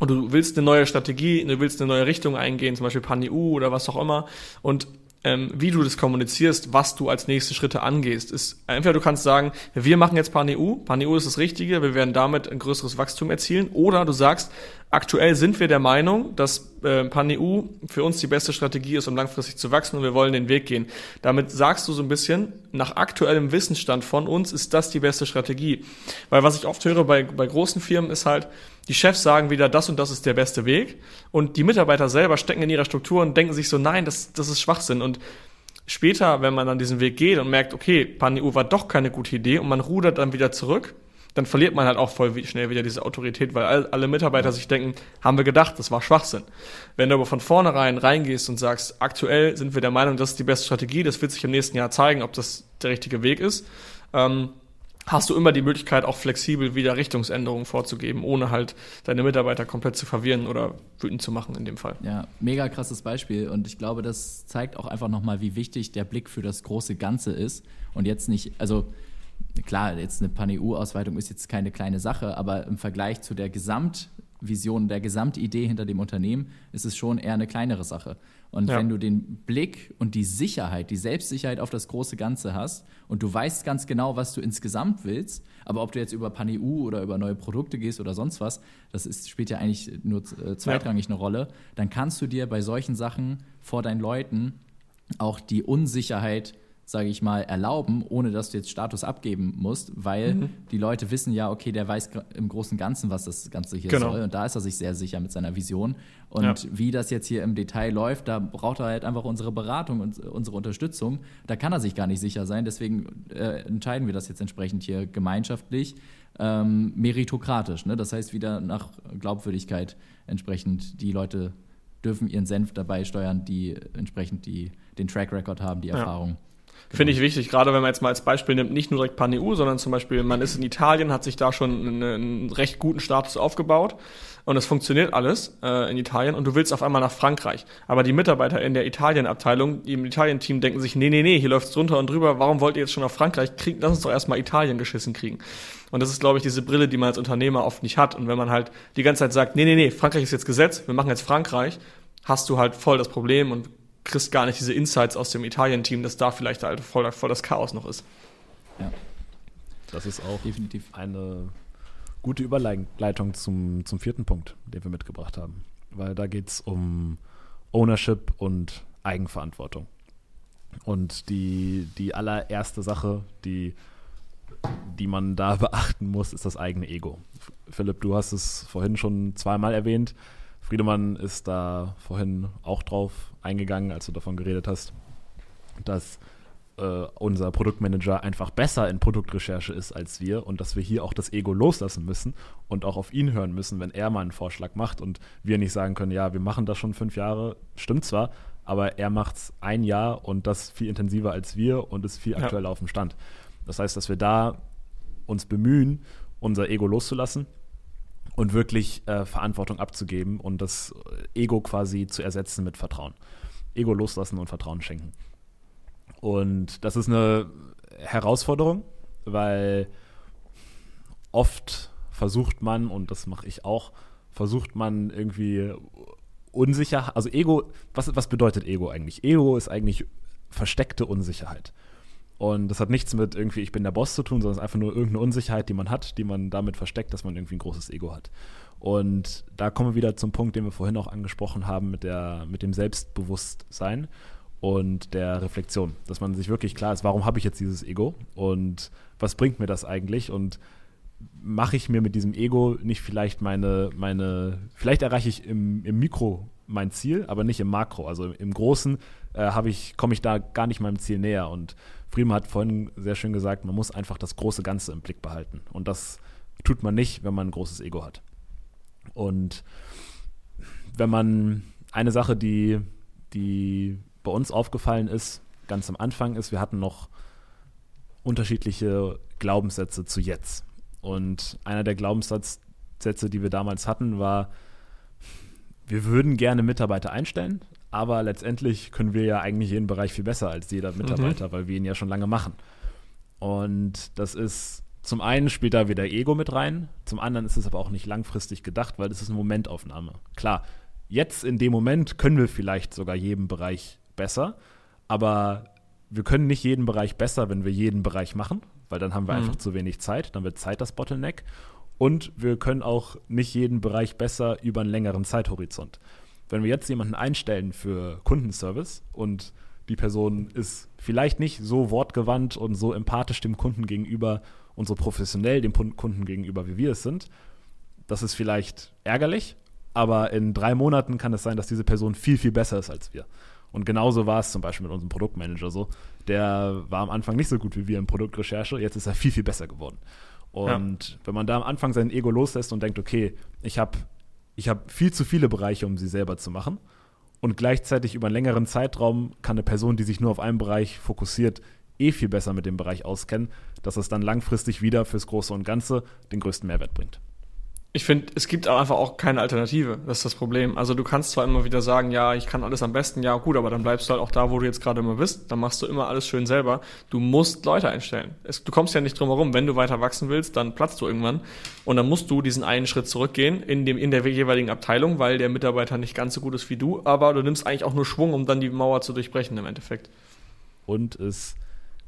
und du willst eine neue Strategie, du willst eine neue Richtung eingehen, zum Beispiel PanEU oder was auch immer. Und ähm, wie du das kommunizierst, was du als nächste Schritte angehst, ist entweder du kannst sagen, wir machen jetzt PanEU, PanEU ist das Richtige, wir werden damit ein größeres Wachstum erzielen, oder du sagst, aktuell sind wir der Meinung, dass äh, PanEU für uns die beste Strategie ist, um langfristig zu wachsen und wir wollen den Weg gehen. Damit sagst du so ein bisschen, nach aktuellem Wissensstand von uns ist das die beste Strategie. Weil was ich oft höre bei, bei großen Firmen ist halt, die Chefs sagen wieder, das und das ist der beste Weg. Und die Mitarbeiter selber stecken in ihrer Struktur und denken sich so, nein, das, das ist Schwachsinn. Und später, wenn man dann diesen Weg geht und merkt, okay, PanEU war doch keine gute Idee und man rudert dann wieder zurück, dann verliert man halt auch voll schnell wieder diese Autorität, weil alle Mitarbeiter sich denken, haben wir gedacht, das war Schwachsinn. Wenn du aber von vornherein reingehst und sagst, aktuell sind wir der Meinung, das ist die beste Strategie, das wird sich im nächsten Jahr zeigen, ob das der richtige Weg ist, ähm, hast du immer die Möglichkeit, auch flexibel wieder Richtungsänderungen vorzugeben, ohne halt deine Mitarbeiter komplett zu verwirren oder wütend zu machen in dem Fall. Ja, mega krasses Beispiel und ich glaube, das zeigt auch einfach nochmal, wie wichtig der Blick für das große Ganze ist und jetzt nicht, also klar, jetzt eine Pan-EU-Ausweitung ist jetzt keine kleine Sache, aber im Vergleich zu der Gesamtvision, der Gesamtidee hinter dem Unternehmen ist es schon eher eine kleinere Sache. Und ja. wenn du den Blick und die Sicherheit, die Selbstsicherheit auf das große Ganze hast und du weißt ganz genau, was du insgesamt willst, aber ob du jetzt über PanEU oder über neue Produkte gehst oder sonst was, das ist, spielt ja eigentlich nur äh, zweitrangig ja. eine Rolle, dann kannst du dir bei solchen Sachen vor deinen Leuten auch die Unsicherheit sage ich mal, erlauben, ohne dass du jetzt Status abgeben musst, weil mhm. die Leute wissen ja, okay, der weiß im Großen und Ganzen, was das Ganze hier genau. soll. Und da ist er sich sehr sicher mit seiner Vision. Und ja. wie das jetzt hier im Detail läuft, da braucht er halt einfach unsere Beratung und unsere Unterstützung. Da kann er sich gar nicht sicher sein. Deswegen äh, entscheiden wir das jetzt entsprechend hier gemeinschaftlich, ähm, meritokratisch. Ne? Das heißt, wieder nach Glaubwürdigkeit entsprechend die Leute dürfen ihren Senf dabei steuern, die entsprechend die, den Track Record haben, die Erfahrung. Ja. Finde ich wichtig, gerade wenn man jetzt mal als Beispiel nimmt, nicht nur direkt PanEU, sondern zum Beispiel, man ist in Italien, hat sich da schon einen, einen recht guten Status aufgebaut und es funktioniert alles äh, in Italien und du willst auf einmal nach Frankreich. Aber die Mitarbeiter in der Italien-Abteilung, im Italien-Team denken sich, nee, nee, nee, hier läuft's drunter und drüber, warum wollt ihr jetzt schon nach Frankreich? Kriegen, lass uns doch erstmal Italien geschissen kriegen. Und das ist, glaube ich, diese Brille, die man als Unternehmer oft nicht hat. Und wenn man halt die ganze Zeit sagt, nee, nee, nee, Frankreich ist jetzt Gesetz, wir machen jetzt Frankreich, hast du halt voll das Problem und kriegst gar nicht diese Insights aus dem Italien-Team, dass da vielleicht halt voll, voll das Chaos noch ist. Ja. Das ist auch definitiv eine gute Überleitung zum, zum vierten Punkt, den wir mitgebracht haben. Weil da geht es um Ownership und Eigenverantwortung. Und die, die allererste Sache, die, die man da *laughs* beachten muss, ist das eigene Ego. Philipp, du hast es vorhin schon zweimal erwähnt. Friedemann ist da vorhin auch drauf eingegangen, als du davon geredet hast, dass äh, unser Produktmanager einfach besser in Produktrecherche ist als wir und dass wir hier auch das Ego loslassen müssen und auch auf ihn hören müssen, wenn er mal einen Vorschlag macht und wir nicht sagen können, ja, wir machen das schon fünf Jahre, stimmt zwar, aber er macht es ein Jahr und das viel intensiver als wir und ist viel aktueller ja. auf dem Stand. Das heißt, dass wir da uns bemühen, unser Ego loszulassen und wirklich äh, Verantwortung abzugeben und das Ego quasi zu ersetzen mit Vertrauen. Ego loslassen und Vertrauen schenken. Und das ist eine Herausforderung, weil oft versucht man, und das mache ich auch, versucht man irgendwie unsicher, also Ego, was, was bedeutet Ego eigentlich? Ego ist eigentlich versteckte Unsicherheit. Und das hat nichts mit irgendwie, ich bin der Boss zu tun, sondern es ist einfach nur irgendeine Unsicherheit, die man hat, die man damit versteckt, dass man irgendwie ein großes Ego hat. Und da kommen wir wieder zum Punkt, den wir vorhin auch angesprochen haben, mit, der, mit dem Selbstbewusstsein. und der Reflexion, dass man sich wirklich klar ist, warum habe ich jetzt dieses Ego und was bringt mir das eigentlich und mache ich mir mit diesem Ego nicht vielleicht meine, meine, vielleicht erreiche ich im, im Mikro mein Ziel, aber nicht im Makro. Also im Großen äh, ich, komme ich da gar nicht meinem Ziel näher. Und Friedemann hat vorhin sehr schön gesagt, man muss einfach das große Ganze im Blick behalten. Und das tut man nicht, wenn man ein großes Ego hat. Und wenn man eine Sache, die, die bei uns aufgefallen ist, ganz am Anfang ist, wir hatten noch unterschiedliche Glaubenssätze zu jetzt. Und einer der Glaubenssätze, die wir damals hatten, war, wir würden gerne Mitarbeiter einstellen, aber letztendlich können wir ja eigentlich jeden Bereich viel besser als jeder Mitarbeiter, mhm. weil wir ihn ja schon lange machen. Und das ist zum einen spielt da wieder Ego mit rein, zum anderen ist es aber auch nicht langfristig gedacht, weil das ist eine Momentaufnahme. Klar, jetzt in dem Moment können wir vielleicht sogar jeden Bereich besser, aber wir können nicht jeden Bereich besser, wenn wir jeden Bereich machen, weil dann haben wir mhm. einfach zu wenig Zeit, dann wird Zeit das Bottleneck. Und wir können auch nicht jeden Bereich besser über einen längeren Zeithorizont. Wenn wir jetzt jemanden einstellen für Kundenservice und die Person ist vielleicht nicht so wortgewandt und so empathisch dem Kunden gegenüber und so professionell dem Kunden gegenüber, wie wir es sind, das ist vielleicht ärgerlich, aber in drei Monaten kann es sein, dass diese Person viel, viel besser ist als wir. Und genauso war es zum Beispiel mit unserem Produktmanager so. Der war am Anfang nicht so gut wie wir in Produktrecherche, jetzt ist er viel, viel besser geworden. Und ja. wenn man da am Anfang sein Ego loslässt und denkt, okay, ich habe ich hab viel zu viele Bereiche, um sie selber zu machen. Und gleichzeitig über einen längeren Zeitraum kann eine Person, die sich nur auf einen Bereich fokussiert, eh viel besser mit dem Bereich auskennen, dass es dann langfristig wieder fürs Große und Ganze den größten Mehrwert bringt ich finde, es gibt einfach auch keine Alternative. Das ist das Problem. Also du kannst zwar immer wieder sagen, ja, ich kann alles am besten, ja gut, aber dann bleibst du halt auch da, wo du jetzt gerade immer bist. Dann machst du immer alles schön selber. Du musst Leute einstellen. Es, du kommst ja nicht drum herum. Wenn du weiter wachsen willst, dann platzt du irgendwann. Und dann musst du diesen einen Schritt zurückgehen in, dem, in der jeweiligen Abteilung, weil der Mitarbeiter nicht ganz so gut ist wie du. Aber du nimmst eigentlich auch nur Schwung, um dann die Mauer zu durchbrechen im Endeffekt. Und es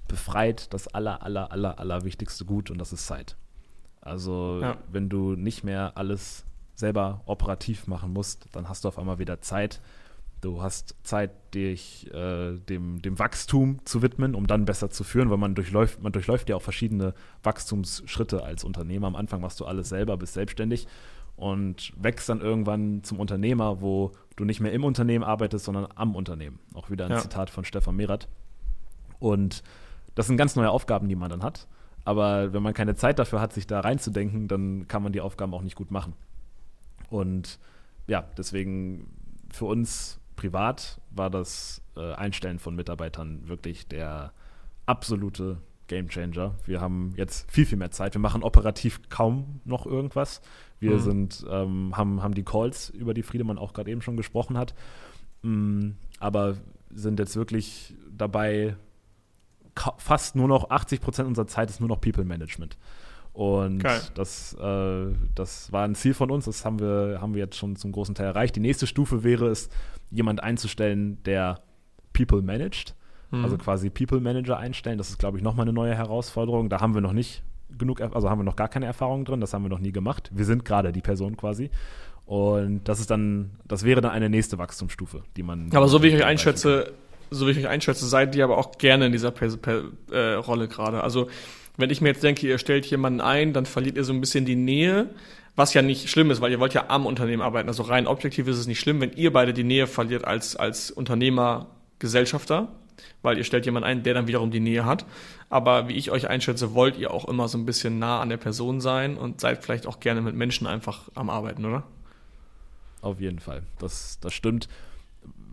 befreit das aller, aller, aller, aller wichtigste Gut und das ist Zeit. Also ja. wenn du nicht mehr alles selber operativ machen musst, dann hast du auf einmal wieder Zeit. Du hast Zeit, dich äh, dem, dem Wachstum zu widmen, um dann besser zu führen, weil man durchläuft, man durchläuft ja auch verschiedene Wachstumsschritte als Unternehmer. Am Anfang machst du alles selber, bist selbstständig und wächst dann irgendwann zum Unternehmer, wo du nicht mehr im Unternehmen arbeitest, sondern am Unternehmen. Auch wieder ein ja. Zitat von Stefan Merath. Und das sind ganz neue Aufgaben, die man dann hat. Aber wenn man keine Zeit dafür hat, sich da reinzudenken, dann kann man die Aufgaben auch nicht gut machen. Und ja, deswegen für uns privat war das äh, Einstellen von Mitarbeitern wirklich der absolute Gamechanger. Wir haben jetzt viel, viel mehr Zeit. Wir machen operativ kaum noch irgendwas. Wir mhm. sind, ähm, haben, haben die Calls, über die Friedemann auch gerade eben schon gesprochen hat. Mhm, aber sind jetzt wirklich dabei, fast nur noch 80 Prozent unserer Zeit ist nur noch People Management. Und das, äh, das war ein Ziel von uns, das haben wir, haben wir jetzt schon zum großen Teil erreicht. Die nächste Stufe wäre es, jemand einzustellen, der People managt. Mhm. Also quasi People Manager einstellen. Das ist, glaube ich, nochmal eine neue Herausforderung. Da haben wir noch nicht genug, also haben wir noch gar keine Erfahrung drin, das haben wir noch nie gemacht. Wir sind gerade die Person quasi. Und das ist dann, das wäre dann eine nächste Wachstumsstufe, die man. Aber so wie ich euch einschätze, so wie ich euch einschätze, seid ihr aber auch gerne in dieser per per äh, Rolle gerade. Also wenn ich mir jetzt denke, ihr stellt jemanden ein, dann verliert ihr so ein bisschen die Nähe, was ja nicht schlimm ist, weil ihr wollt ja am Unternehmen arbeiten. Also rein objektiv ist es nicht schlimm, wenn ihr beide die Nähe verliert als, als Unternehmer, Gesellschafter, weil ihr stellt jemanden ein, der dann wiederum die Nähe hat. Aber wie ich euch einschätze, wollt ihr auch immer so ein bisschen nah an der Person sein und seid vielleicht auch gerne mit Menschen einfach am Arbeiten, oder? Auf jeden Fall. Das, das stimmt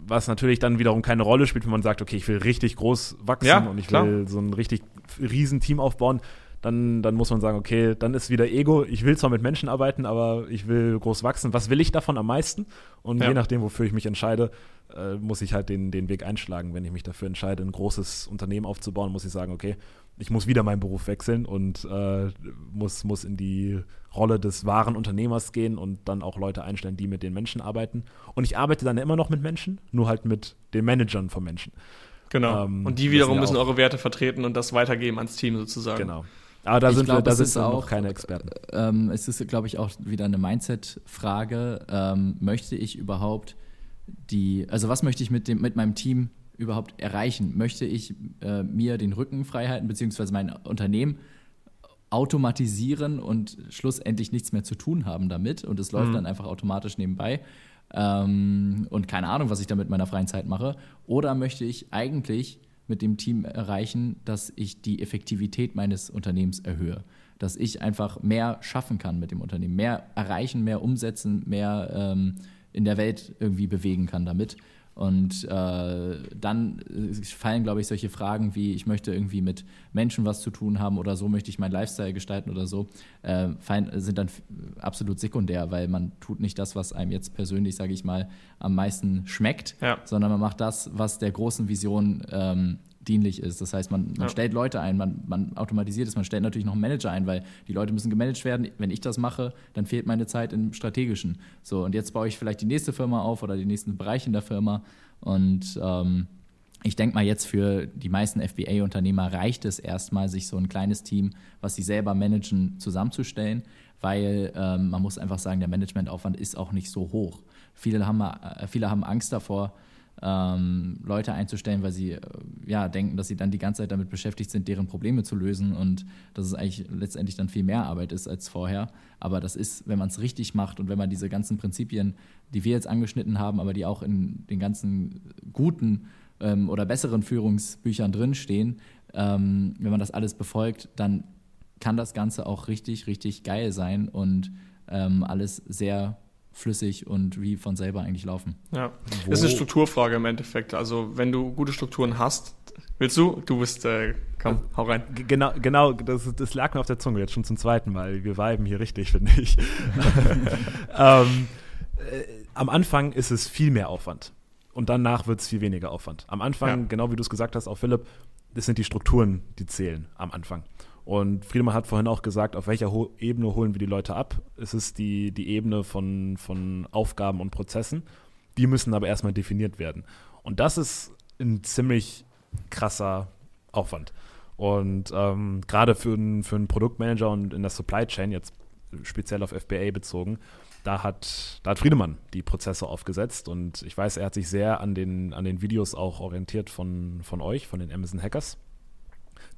was natürlich dann wiederum keine Rolle spielt, wenn man sagt, okay, ich will richtig groß wachsen ja, und ich klar. will so ein richtig riesen Team aufbauen, dann, dann muss man sagen, okay, dann ist wieder Ego. Ich will zwar mit Menschen arbeiten, aber ich will groß wachsen. Was will ich davon am meisten? Und ja. je nachdem, wofür ich mich entscheide, äh, muss ich halt den, den Weg einschlagen. Wenn ich mich dafür entscheide, ein großes Unternehmen aufzubauen, muss ich sagen, okay, ich muss wieder meinen Beruf wechseln und äh, muss, muss in die Rolle des wahren Unternehmers gehen und dann auch Leute einstellen, die mit den Menschen arbeiten. Und ich arbeite dann immer noch mit Menschen, nur halt mit den Managern von Menschen. Genau. Ähm, und die wiederum müssen eure Werte vertreten und das weitergeben ans Team sozusagen. Genau. Aber da ich sind glaub, wir, da sind wir auch keine Experten. Ähm, es ist, glaube ich, auch wieder eine Mindset-Frage. Ähm, möchte ich überhaupt die, also was möchte ich mit dem, mit meinem Team überhaupt erreichen? Möchte ich äh, mir den Rücken frei halten, beziehungsweise mein Unternehmen automatisieren und schlussendlich nichts mehr zu tun haben damit und es läuft mhm. dann einfach automatisch nebenbei ähm, und keine Ahnung, was ich da mit meiner freien Zeit mache? Oder möchte ich eigentlich mit dem Team erreichen, dass ich die Effektivität meines Unternehmens erhöhe? Dass ich einfach mehr schaffen kann mit dem Unternehmen, mehr erreichen, mehr umsetzen, mehr ähm, in der Welt irgendwie bewegen kann damit. Und äh, dann äh, fallen, glaube ich, solche Fragen wie, ich möchte irgendwie mit Menschen was zu tun haben oder so möchte ich meinen Lifestyle gestalten oder so, äh, fallen, sind dann absolut sekundär, weil man tut nicht das, was einem jetzt persönlich, sage ich mal, am meisten schmeckt, ja. sondern man macht das, was der großen Vision ähm, dienlich ist. Das heißt, man, man ja. stellt Leute ein, man, man automatisiert es, man stellt natürlich noch einen Manager ein, weil die Leute müssen gemanagt werden. Wenn ich das mache, dann fehlt meine Zeit im Strategischen. So, und jetzt baue ich vielleicht die nächste Firma auf oder die nächsten Bereiche in der Firma. Und ähm, ich denke mal, jetzt für die meisten FBA-Unternehmer reicht es erstmal, sich so ein kleines Team, was sie selber managen, zusammenzustellen, weil ähm, man muss einfach sagen, der Managementaufwand ist auch nicht so hoch. Viele haben, äh, viele haben Angst davor, ähm, Leute einzustellen, weil sie äh, ja denken, dass sie dann die ganze Zeit damit beschäftigt sind, deren Probleme zu lösen und dass es eigentlich letztendlich dann viel mehr Arbeit ist als vorher. Aber das ist, wenn man es richtig macht und wenn man diese ganzen Prinzipien, die wir jetzt angeschnitten haben, aber die auch in den ganzen guten ähm, oder besseren Führungsbüchern drinstehen, ähm, wenn man das alles befolgt, dann kann das Ganze auch richtig, richtig geil sein und ähm, alles sehr flüssig und wie von selber eigentlich laufen. Ja, Wo? das ist eine Strukturfrage im Endeffekt. Also wenn du gute Strukturen hast, willst du? Du bist, äh, komm, hau rein. Genau, genau das, das, lag mir auf der Zunge jetzt schon zum zweiten Mal. Wir viben hier richtig, *laughs* finde ich. *laughs* ähm, äh, am Anfang ist es viel mehr Aufwand und danach wird es viel weniger Aufwand. Am Anfang, ja. genau wie du es gesagt hast, auch Philipp, das sind die Strukturen, die zählen am Anfang. Und Friedemann hat vorhin auch gesagt, auf welcher Ho Ebene holen wir die Leute ab? Es ist die, die Ebene von, von Aufgaben und Prozessen. Die müssen aber erstmal definiert werden. Und das ist ein ziemlich krasser Aufwand. Und ähm, gerade für, ein, für einen Produktmanager und in der Supply Chain, jetzt speziell auf FBA bezogen, da hat, da hat Friedemann die Prozesse aufgesetzt und ich weiß, er hat sich sehr an den, an den Videos auch orientiert von, von euch, von den Amazon Hackers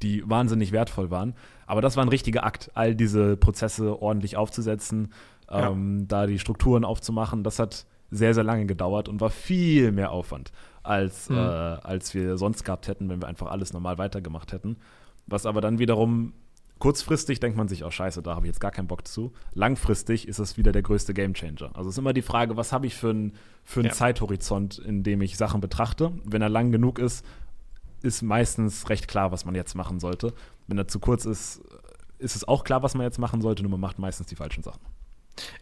die wahnsinnig wertvoll waren. Aber das war ein richtiger Akt, all diese Prozesse ordentlich aufzusetzen, ja. ähm, da die Strukturen aufzumachen. Das hat sehr, sehr lange gedauert und war viel mehr Aufwand, als, mhm. äh, als wir sonst gehabt hätten, wenn wir einfach alles normal weitergemacht hätten. Was aber dann wiederum kurzfristig denkt man sich, oh scheiße, da habe ich jetzt gar keinen Bock zu. Langfristig ist es wieder der größte Gamechanger. Also es ist immer die Frage, was habe ich für einen für ja. Zeithorizont, in dem ich Sachen betrachte. Wenn er lang genug ist, ist meistens recht klar, was man jetzt machen sollte. Wenn er zu kurz ist, ist es auch klar, was man jetzt machen sollte, nur man macht meistens die falschen Sachen.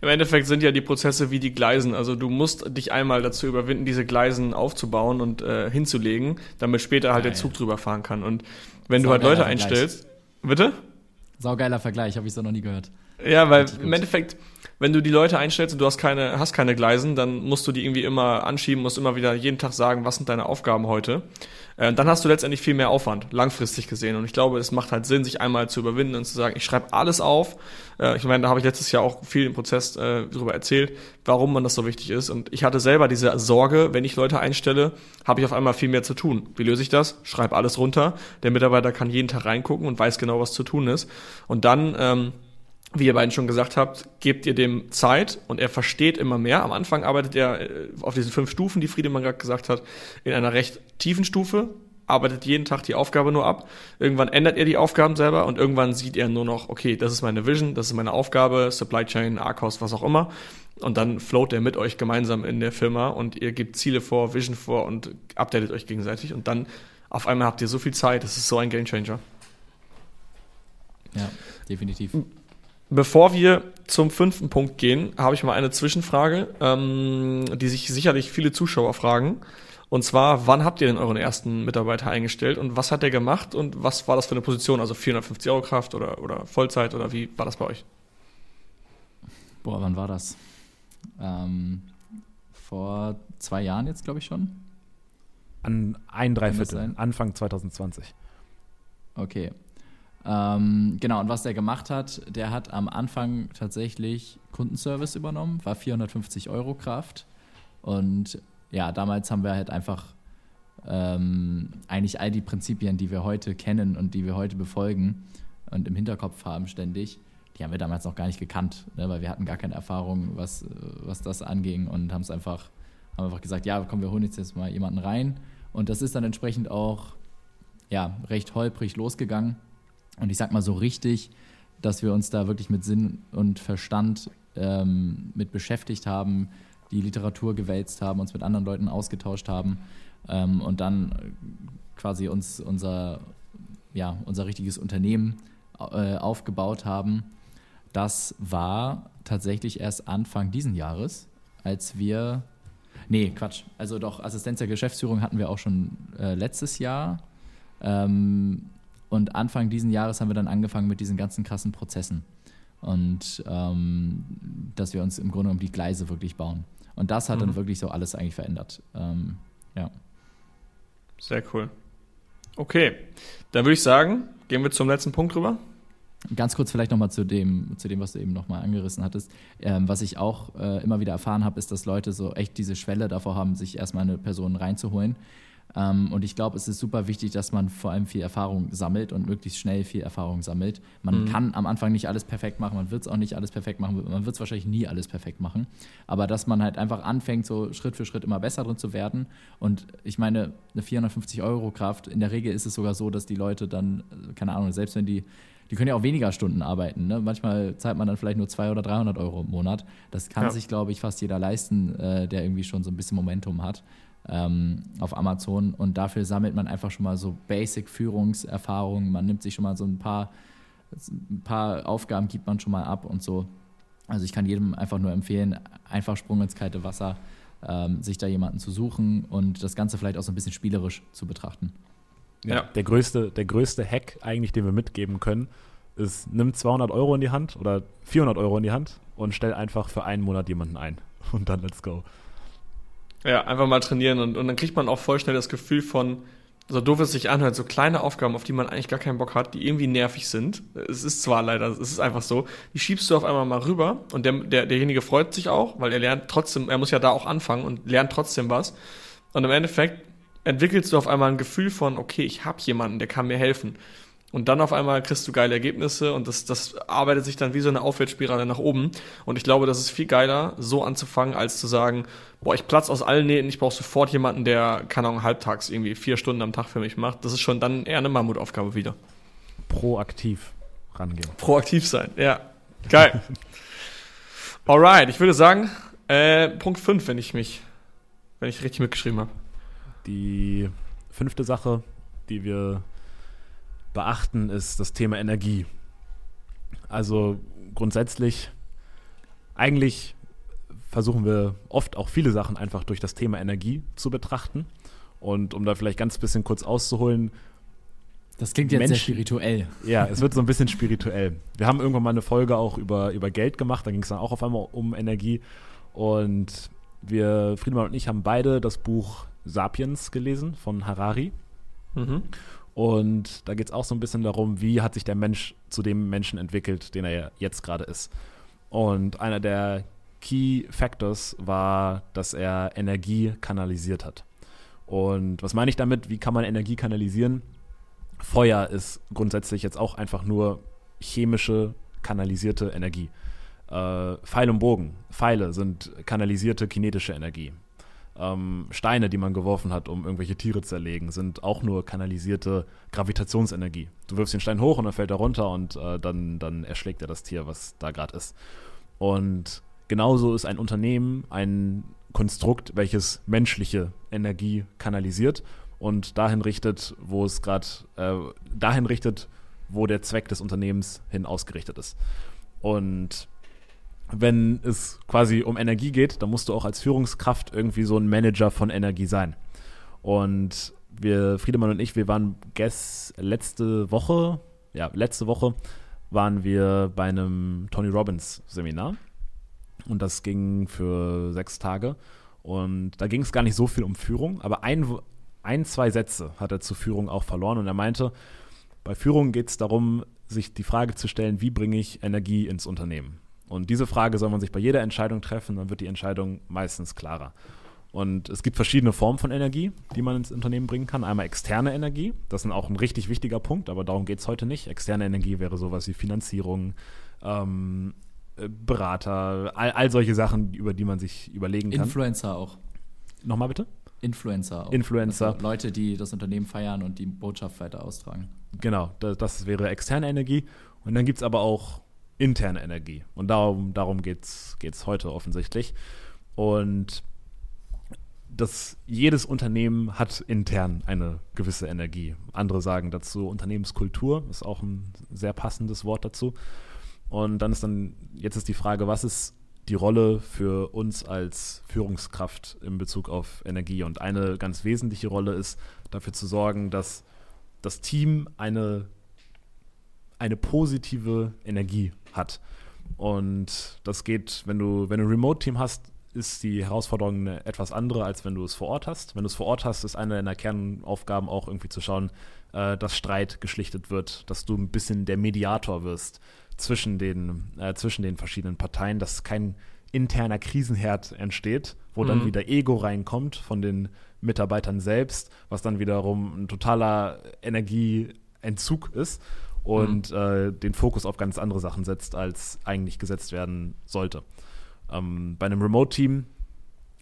Im Endeffekt sind ja die Prozesse wie die Gleisen. Also du musst dich einmal dazu überwinden, diese Gleisen aufzubauen und äh, hinzulegen, damit später halt Geil. der Zug drüber fahren kann. Und wenn Sau du halt Leute Vergleich. einstellst. Bitte? Saugeiler Vergleich, habe ich so noch nie gehört. Ja, weil im Endeffekt, wenn du die Leute einstellst und du hast keine, hast keine Gleisen, dann musst du die irgendwie immer anschieben, musst immer wieder jeden Tag sagen, was sind deine Aufgaben heute. Äh, dann hast du letztendlich viel mehr Aufwand, langfristig gesehen. Und ich glaube, es macht halt Sinn, sich einmal zu überwinden und zu sagen, ich schreibe alles auf. Äh, ich meine, da habe ich letztes Jahr auch viel im Prozess äh, darüber erzählt, warum man das so wichtig ist. Und ich hatte selber diese Sorge, wenn ich Leute einstelle, habe ich auf einmal viel mehr zu tun. Wie löse ich das? Schreib alles runter. Der Mitarbeiter kann jeden Tag reingucken und weiß genau, was zu tun ist. Und dann ähm, wie ihr beiden schon gesagt habt, gebt ihr dem Zeit und er versteht immer mehr. Am Anfang arbeitet er äh, auf diesen fünf Stufen, die Friedemann gerade gesagt hat, in einer recht tiefen Stufe, arbeitet jeden Tag die Aufgabe nur ab. Irgendwann ändert er die Aufgaben selber und irgendwann sieht er nur noch, okay, das ist meine Vision, das ist meine Aufgabe, Supply Chain, Arcos, was auch immer. Und dann float er mit euch gemeinsam in der Firma und ihr gebt Ziele vor, Vision vor und updatet euch gegenseitig und dann auf einmal habt ihr so viel Zeit, das ist so ein Gamechanger. Ja, definitiv. Bevor wir zum fünften Punkt gehen, habe ich mal eine Zwischenfrage, ähm, die sich sicherlich viele Zuschauer fragen. Und zwar, wann habt ihr denn euren ersten Mitarbeiter eingestellt und was hat der gemacht und was war das für eine Position? Also 450 Euro Kraft oder, oder Vollzeit oder wie war das bei euch? Boah, wann war das? Ähm, vor zwei Jahren jetzt, glaube ich schon. An ein Dreiviertel, Anfang 2020. Okay, ähm, genau, und was der gemacht hat, der hat am Anfang tatsächlich Kundenservice übernommen, war 450 Euro Kraft. Und ja, damals haben wir halt einfach ähm, eigentlich all die Prinzipien, die wir heute kennen und die wir heute befolgen und im Hinterkopf haben ständig, die haben wir damals noch gar nicht gekannt, ne, weil wir hatten gar keine Erfahrung, was, was das anging und haben es einfach, haben einfach gesagt, ja, komm, wir holen jetzt mal jemanden rein. Und das ist dann entsprechend auch ja, recht holprig losgegangen. Und ich sag mal so richtig, dass wir uns da wirklich mit Sinn und Verstand ähm, mit beschäftigt haben, die Literatur gewälzt haben, uns mit anderen Leuten ausgetauscht haben ähm, und dann quasi uns unser, ja, unser richtiges Unternehmen äh, aufgebaut haben. Das war tatsächlich erst Anfang diesen Jahres, als wir, nee, Quatsch, also doch Assistenz der Geschäftsführung hatten wir auch schon äh, letztes Jahr. Ähm, und Anfang diesen Jahres haben wir dann angefangen mit diesen ganzen krassen Prozessen. Und ähm, dass wir uns im Grunde um die Gleise wirklich bauen. Und das hat mhm. dann wirklich so alles eigentlich verändert. Ähm, ja. Sehr cool. Okay, dann würde ich sagen, gehen wir zum letzten Punkt rüber. Ganz kurz vielleicht nochmal zu dem, zu dem, was du eben nochmal angerissen hattest. Ähm, was ich auch äh, immer wieder erfahren habe, ist, dass Leute so echt diese Schwelle davor haben, sich erstmal eine Person reinzuholen. Ähm, und ich glaube, es ist super wichtig, dass man vor allem viel Erfahrung sammelt und möglichst schnell viel Erfahrung sammelt. Man mhm. kann am Anfang nicht alles perfekt machen, man wird es auch nicht alles perfekt machen, man wird es wahrscheinlich nie alles perfekt machen. Aber dass man halt einfach anfängt, so Schritt für Schritt immer besser drin zu werden. Und ich meine, eine 450 Euro Kraft, in der Regel ist es sogar so, dass die Leute dann, keine Ahnung, selbst wenn die die können ja auch weniger Stunden arbeiten. Ne? Manchmal zahlt man dann vielleicht nur 200 oder 300 Euro im Monat. Das kann ja. sich, glaube ich, fast jeder leisten, äh, der irgendwie schon so ein bisschen Momentum hat ähm, auf Amazon. Und dafür sammelt man einfach schon mal so Basic-Führungserfahrungen. Man nimmt sich schon mal so ein paar, ein paar Aufgaben, gibt man schon mal ab und so. Also ich kann jedem einfach nur empfehlen, einfach Sprung ins kalte Wasser, ähm, sich da jemanden zu suchen und das Ganze vielleicht auch so ein bisschen spielerisch zu betrachten. Ja, ja. Der, größte, der größte Hack eigentlich, den wir mitgeben können, ist, nimm 200 Euro in die Hand oder 400 Euro in die Hand und stell einfach für einen Monat jemanden ein. *laughs* Und dann let's go. Ja, einfach mal trainieren und, und dann kriegt man auch voll schnell das Gefühl von, so doof es sich anhört, so kleine Aufgaben, auf die man eigentlich gar keinen Bock hat, die irgendwie nervig sind. Es ist zwar leider, es ist einfach so, die schiebst du auf einmal mal rüber und der, der, derjenige freut sich auch, weil er lernt trotzdem, er muss ja da auch anfangen und lernt trotzdem was. Und im Endeffekt entwickelst du auf einmal ein Gefühl von, okay, ich habe jemanden, der kann mir helfen. Und dann auf einmal kriegst du geile Ergebnisse und das, das arbeitet sich dann wie so eine Aufwärtsspirale nach oben. Und ich glaube, das ist viel geiler, so anzufangen, als zu sagen, boah, ich platz aus allen Nähten, ich brauche sofort jemanden, der, keine Ahnung, halbtags irgendwie vier Stunden am Tag für mich macht. Das ist schon dann eher eine Mammutaufgabe wieder. Proaktiv rangehen. Proaktiv sein, ja. Geil. *laughs* Alright, ich würde sagen, äh, Punkt 5, wenn ich mich, wenn ich richtig mitgeschrieben habe. Die fünfte Sache, die wir beachten, ist das Thema Energie. Also grundsätzlich, eigentlich versuchen wir oft auch viele Sachen einfach durch das Thema Energie zu betrachten. Und um da vielleicht ganz bisschen kurz auszuholen, das klingt jetzt Menschen, sehr spirituell. Ja, es wird so ein bisschen *laughs* spirituell. Wir haben irgendwann mal eine Folge auch über, über Geld gemacht, da ging es dann auch auf einmal um Energie. Und wir, Friedemann und ich, haben beide das Buch Sapiens gelesen von Harari. Mhm. Und da geht es auch so ein bisschen darum, wie hat sich der Mensch zu dem Menschen entwickelt, den er jetzt gerade ist. Und einer der Key Factors war, dass er Energie kanalisiert hat. Und was meine ich damit? Wie kann man Energie kanalisieren? Feuer ist grundsätzlich jetzt auch einfach nur chemische, kanalisierte Energie. Äh, Pfeil und Bogen. Pfeile sind kanalisierte kinetische Energie. Ähm, Steine, die man geworfen hat, um irgendwelche Tiere zu erlegen, sind auch nur kanalisierte Gravitationsenergie. Du wirfst den Stein hoch und dann fällt er runter und äh, dann, dann erschlägt er das Tier, was da gerade ist. Und genauso ist ein Unternehmen ein Konstrukt, welches menschliche Energie kanalisiert und dahin richtet, wo es gerade äh, dahin richtet, wo der Zweck des Unternehmens hin ausgerichtet ist. Und wenn es quasi um Energie geht, dann musst du auch als Führungskraft irgendwie so ein Manager von Energie sein. Und wir, Friedemann und ich, wir waren gest letzte Woche, ja, letzte Woche waren wir bei einem Tony Robbins Seminar. Und das ging für sechs Tage. Und da ging es gar nicht so viel um Führung, aber ein, ein, zwei Sätze hat er zur Führung auch verloren. Und er meinte, bei Führung geht es darum, sich die Frage zu stellen, wie bringe ich Energie ins Unternehmen? Und diese Frage soll man sich bei jeder Entscheidung treffen, dann wird die Entscheidung meistens klarer. Und es gibt verschiedene Formen von Energie, die man ins Unternehmen bringen kann. Einmal externe Energie, das ist auch ein richtig wichtiger Punkt, aber darum geht es heute nicht. Externe Energie wäre sowas wie Finanzierung, ähm, äh, Berater, all, all solche Sachen, über die man sich überlegen kann. Influencer auch. Nochmal bitte? Influencer auch. Influencer. Also Leute, die das Unternehmen feiern und die Botschaft weiter austragen. Genau, das, das wäre externe Energie. Und dann gibt es aber auch interne Energie. Und darum, darum geht es heute offensichtlich. Und dass jedes Unternehmen hat intern eine gewisse Energie. Andere sagen dazu Unternehmenskultur, ist auch ein sehr passendes Wort dazu. Und dann ist dann, jetzt ist die Frage, was ist die Rolle für uns als Führungskraft in Bezug auf Energie? Und eine ganz wesentliche Rolle ist, dafür zu sorgen, dass das Team eine, eine positive Energie hat. Und das geht, wenn du, wenn du ein Remote-Team hast, ist die Herausforderung eine etwas andere, als wenn du es vor Ort hast. Wenn du es vor Ort hast, ist eine deiner Kernaufgaben auch irgendwie zu schauen, äh, dass Streit geschlichtet wird, dass du ein bisschen der Mediator wirst zwischen den, äh, zwischen den verschiedenen Parteien, dass kein interner Krisenherd entsteht, wo mhm. dann wieder Ego reinkommt von den Mitarbeitern selbst, was dann wiederum ein totaler Energieentzug ist und mhm. äh, den Fokus auf ganz andere Sachen setzt, als eigentlich gesetzt werden sollte. Ähm, bei einem Remote-Team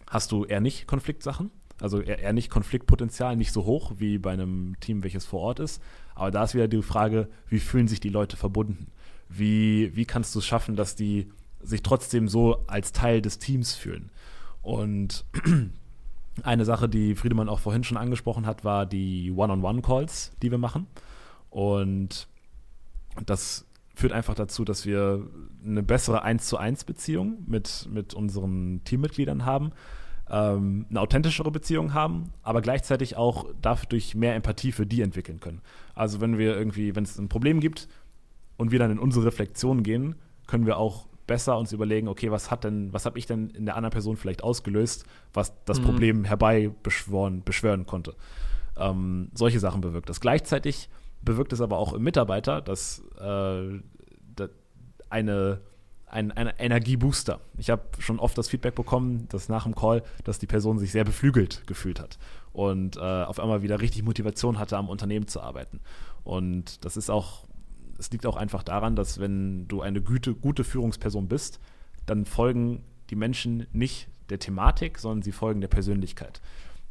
hast du eher nicht Konfliktsachen, also eher, eher, nicht Konfliktpotenzial, nicht so hoch wie bei einem Team, welches vor Ort ist. Aber da ist wieder die Frage, wie fühlen sich die Leute verbunden? Wie, wie kannst du es schaffen, dass die sich trotzdem so als Teil des Teams fühlen? Und *clears throat* eine Sache, die Friedemann auch vorhin schon angesprochen hat, war die One-on-One-Calls, die wir machen. Und das führt einfach dazu, dass wir eine bessere 1 zu 1 Beziehung mit, mit unseren Teammitgliedern haben, ähm, eine authentischere Beziehung haben, aber gleichzeitig auch dadurch mehr Empathie für die entwickeln können. Also wenn wir irgendwie, wenn es ein Problem gibt und wir dann in unsere Reflexion gehen, können wir auch besser uns überlegen, okay, was hat denn, was habe ich denn in der anderen Person vielleicht ausgelöst, was das mhm. Problem herbeibeschwören beschwören konnte. Ähm, solche Sachen bewirkt das. Gleichzeitig bewirkt es aber auch im Mitarbeiter, dass äh, eine, ein, ein Energiebooster. Ich habe schon oft das Feedback bekommen, dass nach dem Call, dass die Person sich sehr beflügelt gefühlt hat und äh, auf einmal wieder richtig Motivation hatte, am Unternehmen zu arbeiten. Und das ist auch, es liegt auch einfach daran, dass wenn du eine gute, gute Führungsperson bist, dann folgen die Menschen nicht der Thematik, sondern sie folgen der Persönlichkeit.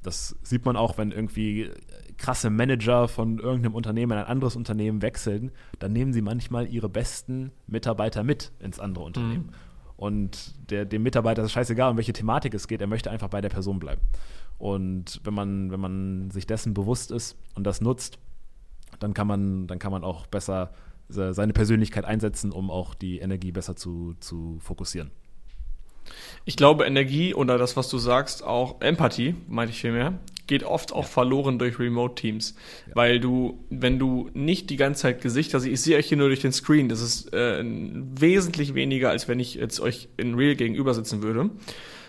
Das sieht man auch, wenn irgendwie krasse Manager von irgendeinem Unternehmen in ein anderes Unternehmen wechseln, dann nehmen sie manchmal ihre besten Mitarbeiter mit ins andere Unternehmen. Mhm. Und der, dem Mitarbeiter ist scheißegal, um welche Thematik es geht, er möchte einfach bei der Person bleiben. Und wenn man, wenn man sich dessen bewusst ist und das nutzt, dann kann man, dann kann man auch besser seine Persönlichkeit einsetzen, um auch die Energie besser zu, zu fokussieren. Ich glaube, Energie oder das, was du sagst, auch Empathie, meinte ich vielmehr, geht oft auch ja. verloren durch Remote-Teams. Ja. Weil du, wenn du nicht die ganze Zeit Gesichter siehst, ich sehe euch hier nur durch den Screen, das ist äh, wesentlich weniger, als wenn ich jetzt euch in Real gegenüber sitzen würde.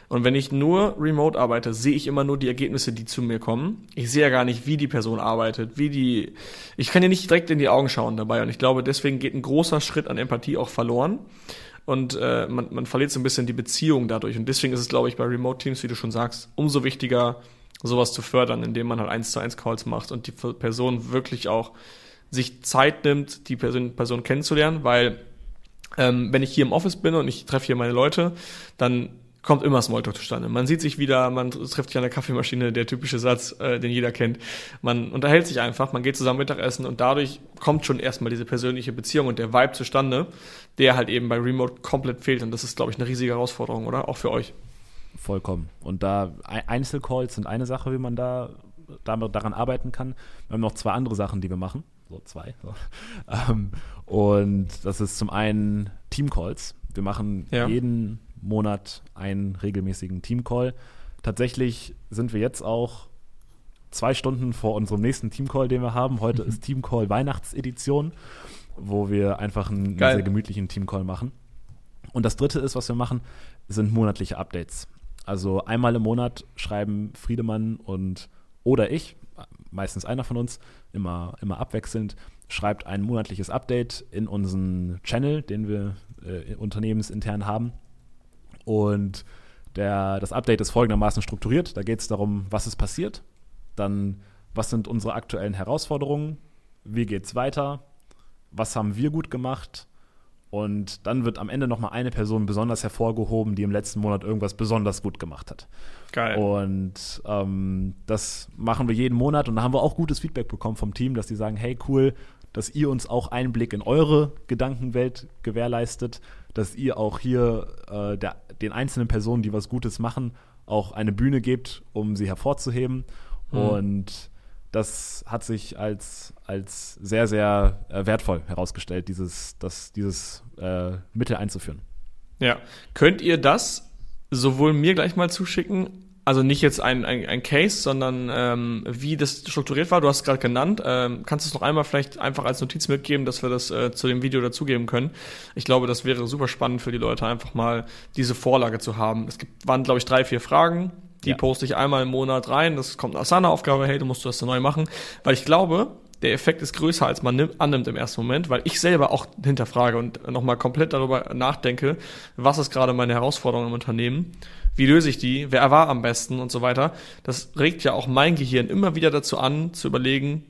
Und wenn ich nur remote arbeite, sehe ich immer nur die Ergebnisse, die zu mir kommen. Ich sehe ja gar nicht, wie die Person arbeitet, wie die. Ich kann ja nicht direkt in die Augen schauen dabei. Und ich glaube, deswegen geht ein großer Schritt an Empathie auch verloren und äh, man, man verliert so ein bisschen die Beziehung dadurch. Und deswegen ist es, glaube ich, bei Remote-Teams, wie du schon sagst, umso wichtiger, sowas zu fördern, indem man halt eins zu eins Calls macht und die Person wirklich auch sich Zeit nimmt, die Person, Person kennenzulernen, weil ähm, wenn ich hier im Office bin und ich treffe hier meine Leute, dann kommt immer Smalltalk zustande. Man sieht sich wieder, man trifft sich an der Kaffeemaschine, der typische Satz, äh, den jeder kennt. Man unterhält sich einfach, man geht zusammen Mittagessen und dadurch kommt schon erstmal diese persönliche Beziehung und der Vibe zustande, der halt eben bei Remote komplett fehlt. Und das ist, glaube ich, eine riesige Herausforderung, oder? Auch für euch. Vollkommen. Und da Einzelcalls sind eine Sache, wie man da daran arbeiten kann. Wir haben noch zwei andere Sachen, die wir machen. So zwei. So. *laughs* Ähm, und das ist zum einen Teamcalls. Wir machen ja. jeden Monat einen regelmäßigen Teamcall. Tatsächlich sind wir jetzt auch zwei Stunden vor unserem nächsten Teamcall, den wir haben. Heute mhm. ist Teamcall Weihnachtsedition, wo wir einfach einen, einen sehr gemütlichen Teamcall machen. Und das dritte ist, was wir machen, sind monatliche Updates. Also einmal im Monat schreiben Friedemann und oder ich, meistens einer von uns, immer, immer abwechselnd, schreibt ein monatliches Update in unseren Channel, den wir äh, unternehmensintern haben. Und Der, das Update ist folgendermaßen strukturiert. Da geht es darum, was ist passiert, dann was sind unsere aktuellen Herausforderungen, wie geht es weiter, was haben wir gut gemacht und dann wird am Ende nochmal eine Person besonders hervorgehoben, die im letzten Monat irgendwas besonders gut gemacht hat. Geil. Und ähm, das machen wir jeden Monat und da haben wir auch gutes Feedback bekommen vom Team, dass die sagen, hey cool, dass ihr uns auch Einblick in eure Gedankenwelt gewährleistet, dass ihr auch hier äh, der, den einzelnen Personen, die was Gutes machen, auch eine Bühne gebt, um sie hervorzuheben. Mhm. Und das hat sich als, als sehr, sehr äh, wertvoll herausgestellt, dieses, das, dieses äh, Mittel einzuführen. Ja. Könnt ihr das sowohl mir gleich mal zuschicken, also nicht jetzt ein, ein, ein Case, sondern ähm, wie das strukturiert war. Du hast es gerade genannt. Ähm, kannst du es noch einmal vielleicht einfach als Notiz mitgeben, dass wir das äh, zu dem Video dazugeben können? Ich glaube, das wäre super spannend für die Leute, einfach mal diese Vorlage zu haben. Es gibt, waren, glaube ich, drei, vier Fragen. Die ja. poste ich einmal im Monat rein. Das kommt aus seiner Aufgabe, hey, du musst das neu machen. Weil ich glaube, der Effekt ist größer, als man nimmt, annimmt im ersten Moment, weil ich selber auch hinterfrage und nochmal komplett darüber nachdenke, was ist gerade meine Herausforderung im Unternehmen, wie löse ich die, wer war am besten und so weiter. Das regt ja auch mein Gehirn immer wieder dazu an, zu überlegen,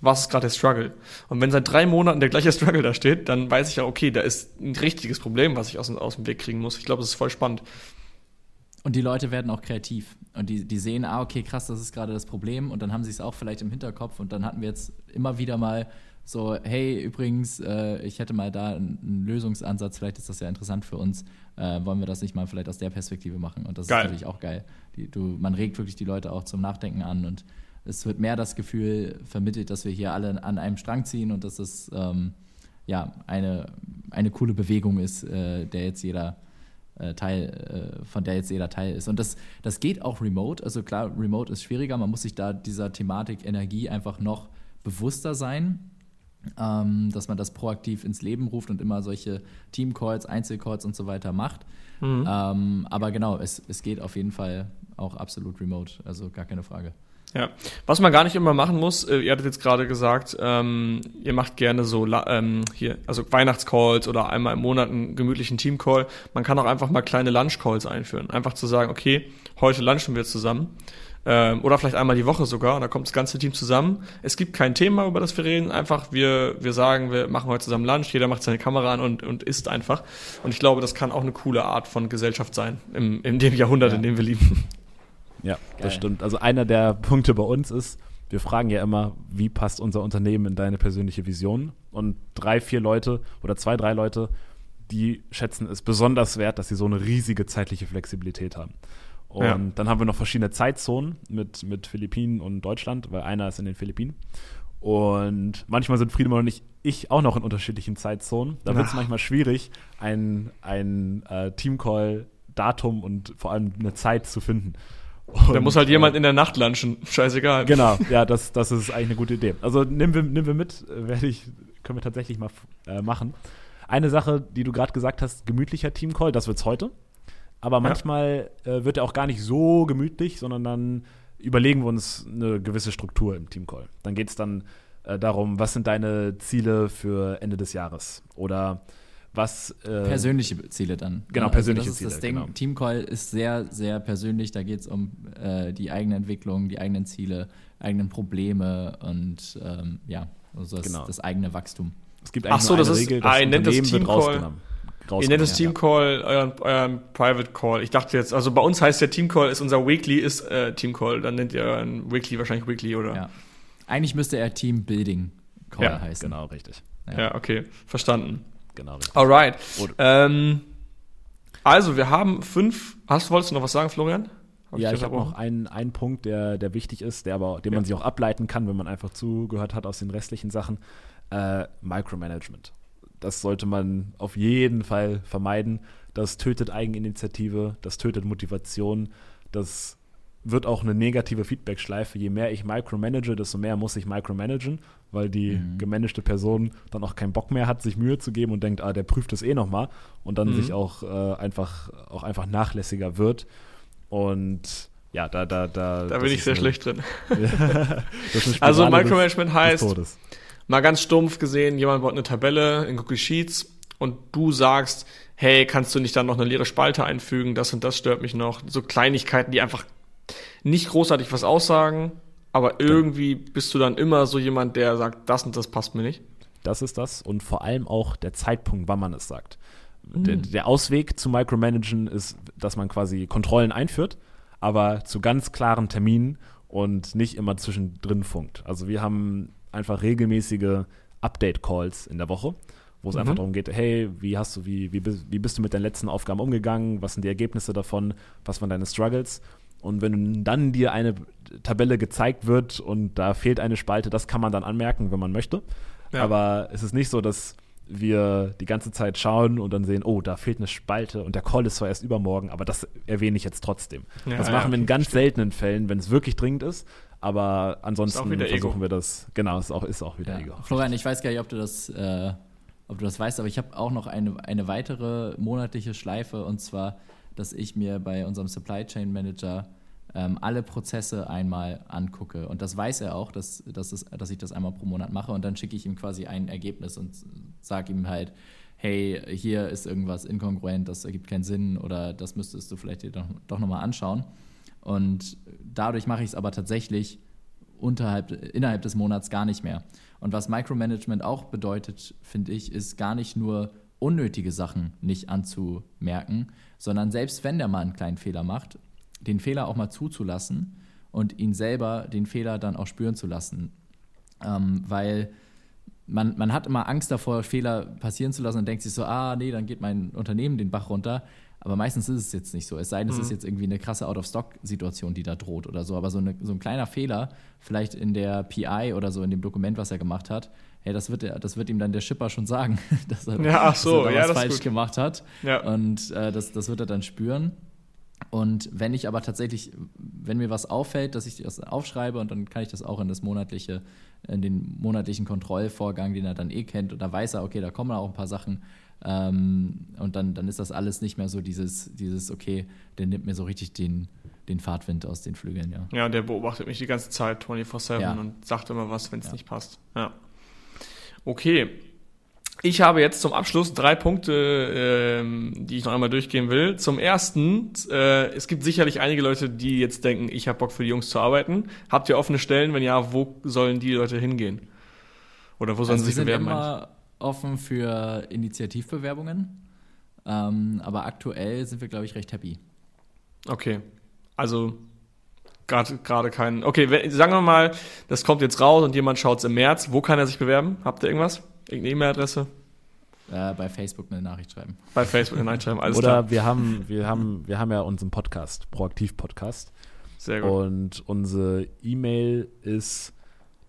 was ist gerade der Struggle? Und wenn seit drei Monaten der gleiche *laughs* Struggle da steht, dann weiß ich ja, okay, da ist ein richtiges Problem, was ich aus, aus dem Weg kriegen muss. Ich glaube, das ist voll spannend. Und die Leute werden auch kreativ. Und die, die sehen, ah, okay, krass, das ist gerade das Problem. Und dann haben sie es auch vielleicht im Hinterkopf. Und dann hatten wir jetzt immer wieder mal so, hey, übrigens, äh, ich hätte mal da einen Lösungsansatz, vielleicht ist das ja interessant für uns. Äh, wollen wir das nicht mal vielleicht aus der Perspektive machen? Und das geil. ist natürlich auch geil. Die, du, man regt wirklich die Leute auch zum Nachdenken an und es wird mehr das Gefühl vermittelt, dass wir hier alle an einem Strang ziehen und dass es ähm, ja eine, eine coole Bewegung ist, äh, der jetzt jeder äh, Teil, äh, von der jetzt jeder Teil ist. Und das, das geht auch remote. Also klar, remote ist schwieriger. Man muss sich da dieser Thematik Energie einfach noch bewusster sein, ähm, dass man das proaktiv ins Leben ruft und immer solche Team-Calls, Einzelcalls und so weiter macht. Mhm. Ähm, aber genau, es, es geht auf jeden Fall auch absolut remote. Also gar keine Frage. Ja, was man gar nicht immer machen muss, äh, ihr hattet jetzt gerade gesagt, ähm, ihr macht gerne so ähm, hier, also Weihnachtscalls oder einmal im Monat einen gemütlichen Teamcall. Man kann auch einfach mal kleine Lunchcalls einführen. Einfach zu sagen, okay, heute lunchen wir zusammen. Ähm, oder vielleicht einmal die Woche sogar, und da kommt das ganze Team zusammen. Es gibt kein Thema, über das wir reden, einfach wir, wir sagen, wir machen heute zusammen Lunch, jeder macht seine Kamera an und, und isst einfach. Und ich glaube, das kann auch eine coole Art von Gesellschaft sein, im, in dem Jahrhundert, ja. in dem wir leben. Ja, Geil. das stimmt. Also einer der Punkte bei uns ist, wir fragen ja immer, wie passt unser Unternehmen in deine persönliche Vision? Und drei, vier Leute oder zwei, drei Leute, die schätzen es besonders wert, dass sie so eine riesige zeitliche Flexibilität haben. Und ja. dann haben wir noch verschiedene Zeitzonen mit, mit Philippinen und Deutschland, weil einer ist in den Philippinen. Und manchmal sind Friedemann und ich, ich auch noch in unterschiedlichen Zeitzonen. Da wird es manchmal schwierig, ein, ein äh, Teamcall-Datum und vor allem eine Zeit zu finden. Und, da muss halt jemand äh, in der Nacht lunchen. *laughs* Scheißegal. Genau, ja, das, das ist eigentlich eine gute Idee. Also nehmen wir, nehmen wir mit, äh, werde ich, können wir tatsächlich mal äh, machen. Eine Sache, die du gerade gesagt hast, gemütlicher Teamcall, das wird's heute. Aber manchmal ja. äh, wird er auch gar nicht so gemütlich, sondern dann überlegen wir uns eine gewisse Struktur im Teamcall. Dann geht es dann äh, darum, was sind deine Ziele für Ende des Jahres? Oder was äh, persönliche Ziele dann. Genau, also persönliche das ist Ziele. Das Ding, genau. Teamcall ist sehr, sehr persönlich. Da geht es um äh, die eigene Entwicklung, die eigenen Ziele, eigenen Probleme und ähm, ja, also das, genau. das, eigene Wachstum. Es gibt Ach so, das ist, Regel, das ah, nennt das Teamcall. Ihr nennt es Teamcall, euren, euren Private Call. Ich dachte jetzt, also bei uns heißt der Teamcall ist unser Weekly ist äh, Teamcall. Dann nennt ihr euren Weekly wahrscheinlich Weekly, oder? Ja. Eigentlich müsste er Team Building Call ja, heißen. Genau, richtig. Ja. ja, okay, verstanden. Genau. Richtig. Alright. Ähm, also, wir haben fünf. Hast, wolltest du noch was sagen, Florian? Hab ja, ich, ich habe noch einen, einen Punkt, der, der wichtig ist, der aber, den ja. man sich auch ableiten kann, wenn man einfach zugehört hat aus den restlichen Sachen. Äh, Micromanagement. Das sollte man auf jeden Fall vermeiden. Das tötet Eigeninitiative, das tötet Motivation, das wird auch eine negative Feedback-Schleife. Je mehr ich micromanage, desto mehr muss ich micromanagen, weil die mhm. gemanagte Person dann auch keinen Bock mehr hat, sich Mühe zu geben und denkt, ah, der prüft es eh nochmal und dann mhm. sich auch, äh, einfach, auch einfach nachlässiger wird. Und ja, da, da, da. Da bin ich sehr eine, schlecht drin. *laughs* also Micromanagement heißt, mal ganz stumpf gesehen, jemand baut eine Tabelle in Google Sheets und du sagst, hey, kannst du nicht dann noch eine leere Spalte einfügen, das und das stört mich noch. So Kleinigkeiten, die einfach nicht großartig was aussagen, aber irgendwie bist du dann immer so jemand, der sagt, das und das passt mir nicht. Das ist das und vor allem auch der Zeitpunkt, wann man es sagt. Mhm. Der, der Ausweg zu Micromanagen ist, dass man quasi Kontrollen einführt, aber zu ganz klaren Terminen und nicht immer zwischendrin funkt. Also wir haben einfach regelmäßige Update-Calls in der Woche, wo es mhm. einfach darum geht, hey, wie hast du, wie, wie, wie bist du mit deinen letzten Aufgaben umgegangen, was sind die Ergebnisse davon, was waren deine Struggles? Und wenn dann dir eine Tabelle gezeigt wird und da fehlt eine Spalte, das kann man dann anmerken, wenn man möchte. Ja. Aber es ist nicht so, dass wir die ganze Zeit schauen und dann sehen, oh, da fehlt eine Spalte und der Call ist zwar erst übermorgen, aber das erwähne ich jetzt trotzdem. Ja, das machen ja, wir in ganz stimmt. seltenen Fällen, wenn es wirklich dringend ist. Aber ansonsten versuchen Ego. wir das. Genau, ist auch, ist auch wieder ja. Ego. Florian, ich weiß gar nicht, ob du das, äh, ob du das weißt, aber ich habe auch noch eine, eine weitere monatliche Schleife und zwar, dass ich mir bei unserem Supply Chain Manager ähm, alle Prozesse einmal angucke. Und das weiß er auch, dass, dass, es, dass ich das einmal pro Monat mache. Und dann schicke ich ihm quasi ein Ergebnis und sage ihm halt, hey, hier ist irgendwas inkongruent, das ergibt keinen Sinn oder das müsstest du vielleicht dir doch, doch nochmal anschauen. Und dadurch mache ich es aber tatsächlich unterhalb, innerhalb des Monats gar nicht mehr. Und was Micromanagement auch bedeutet, finde ich, ist gar nicht nur unnötige Sachen nicht anzumerken, sondern selbst wenn der mal einen kleinen Fehler macht, den Fehler auch mal zuzulassen und ihn selber den Fehler dann auch spüren zu lassen. Ähm, weil man, man hat immer Angst davor, Fehler passieren zu lassen und denkt sich so, ah, nee, dann geht mein Unternehmen den Bach runter. Aber meistens ist es jetzt nicht so. Es sei denn, mhm. es ist mhm. jetzt irgendwie eine krasse Out-of-Stock-Situation, die da droht oder so. Aber so, eine, so ein kleiner Fehler, vielleicht in der PI oder so in dem Dokument, was er gemacht hat, hey, das wird, das wird ihm dann der Shipper schon sagen, *laughs* dass er, ja, so, dass er da was falsch gemacht hat. Ja. Und äh, das, das wird er dann spüren. Und wenn ich aber tatsächlich, wenn mir was auffällt, dass ich das aufschreibe und dann kann ich das auch in das monatliche, in den monatlichen Kontrollvorgang, den er dann eh kennt, und da weiß er, okay, da kommen auch ein paar Sachen. Ähm, und dann, dann ist das alles nicht mehr so dieses, dieses, okay, der nimmt mir so richtig den, den Fahrtwind aus den Flügeln, ja. Ja, der beobachtet mich die ganze Zeit 24-7 ja. und sagt immer was, wenn es ja. nicht passt. Ja. Okay, ich habe jetzt zum Abschluss drei Punkte, ähm, die ich noch einmal durchgehen will. Zum ersten, äh, es gibt sicherlich einige Leute, die jetzt denken, ich habe Bock für die Jungs zu arbeiten. Habt ihr offene Stellen? Wenn ja, wo sollen die Leute hingehen? Oder wo sollen also sie sich bewerben? Wir sind immer offen für Initiativbewerbungen, ähm, aber aktuell sind wir, glaube ich, recht happy. Okay, also gerade kein. Okay, sagen wir mal, das kommt jetzt raus und jemand schaut es im März. Wo kann er sich bewerben? Habt ihr irgendwas? Irgendeine E-Mail-Adresse? Äh, bei Facebook eine Nachricht schreiben. Bei Facebook eine Nachricht schreiben, alles Oder klar. wir haben, wir haben, wir haben ja unseren Podcast, Proaktiv-Podcast. Sehr gut. Und unsere E-Mail ist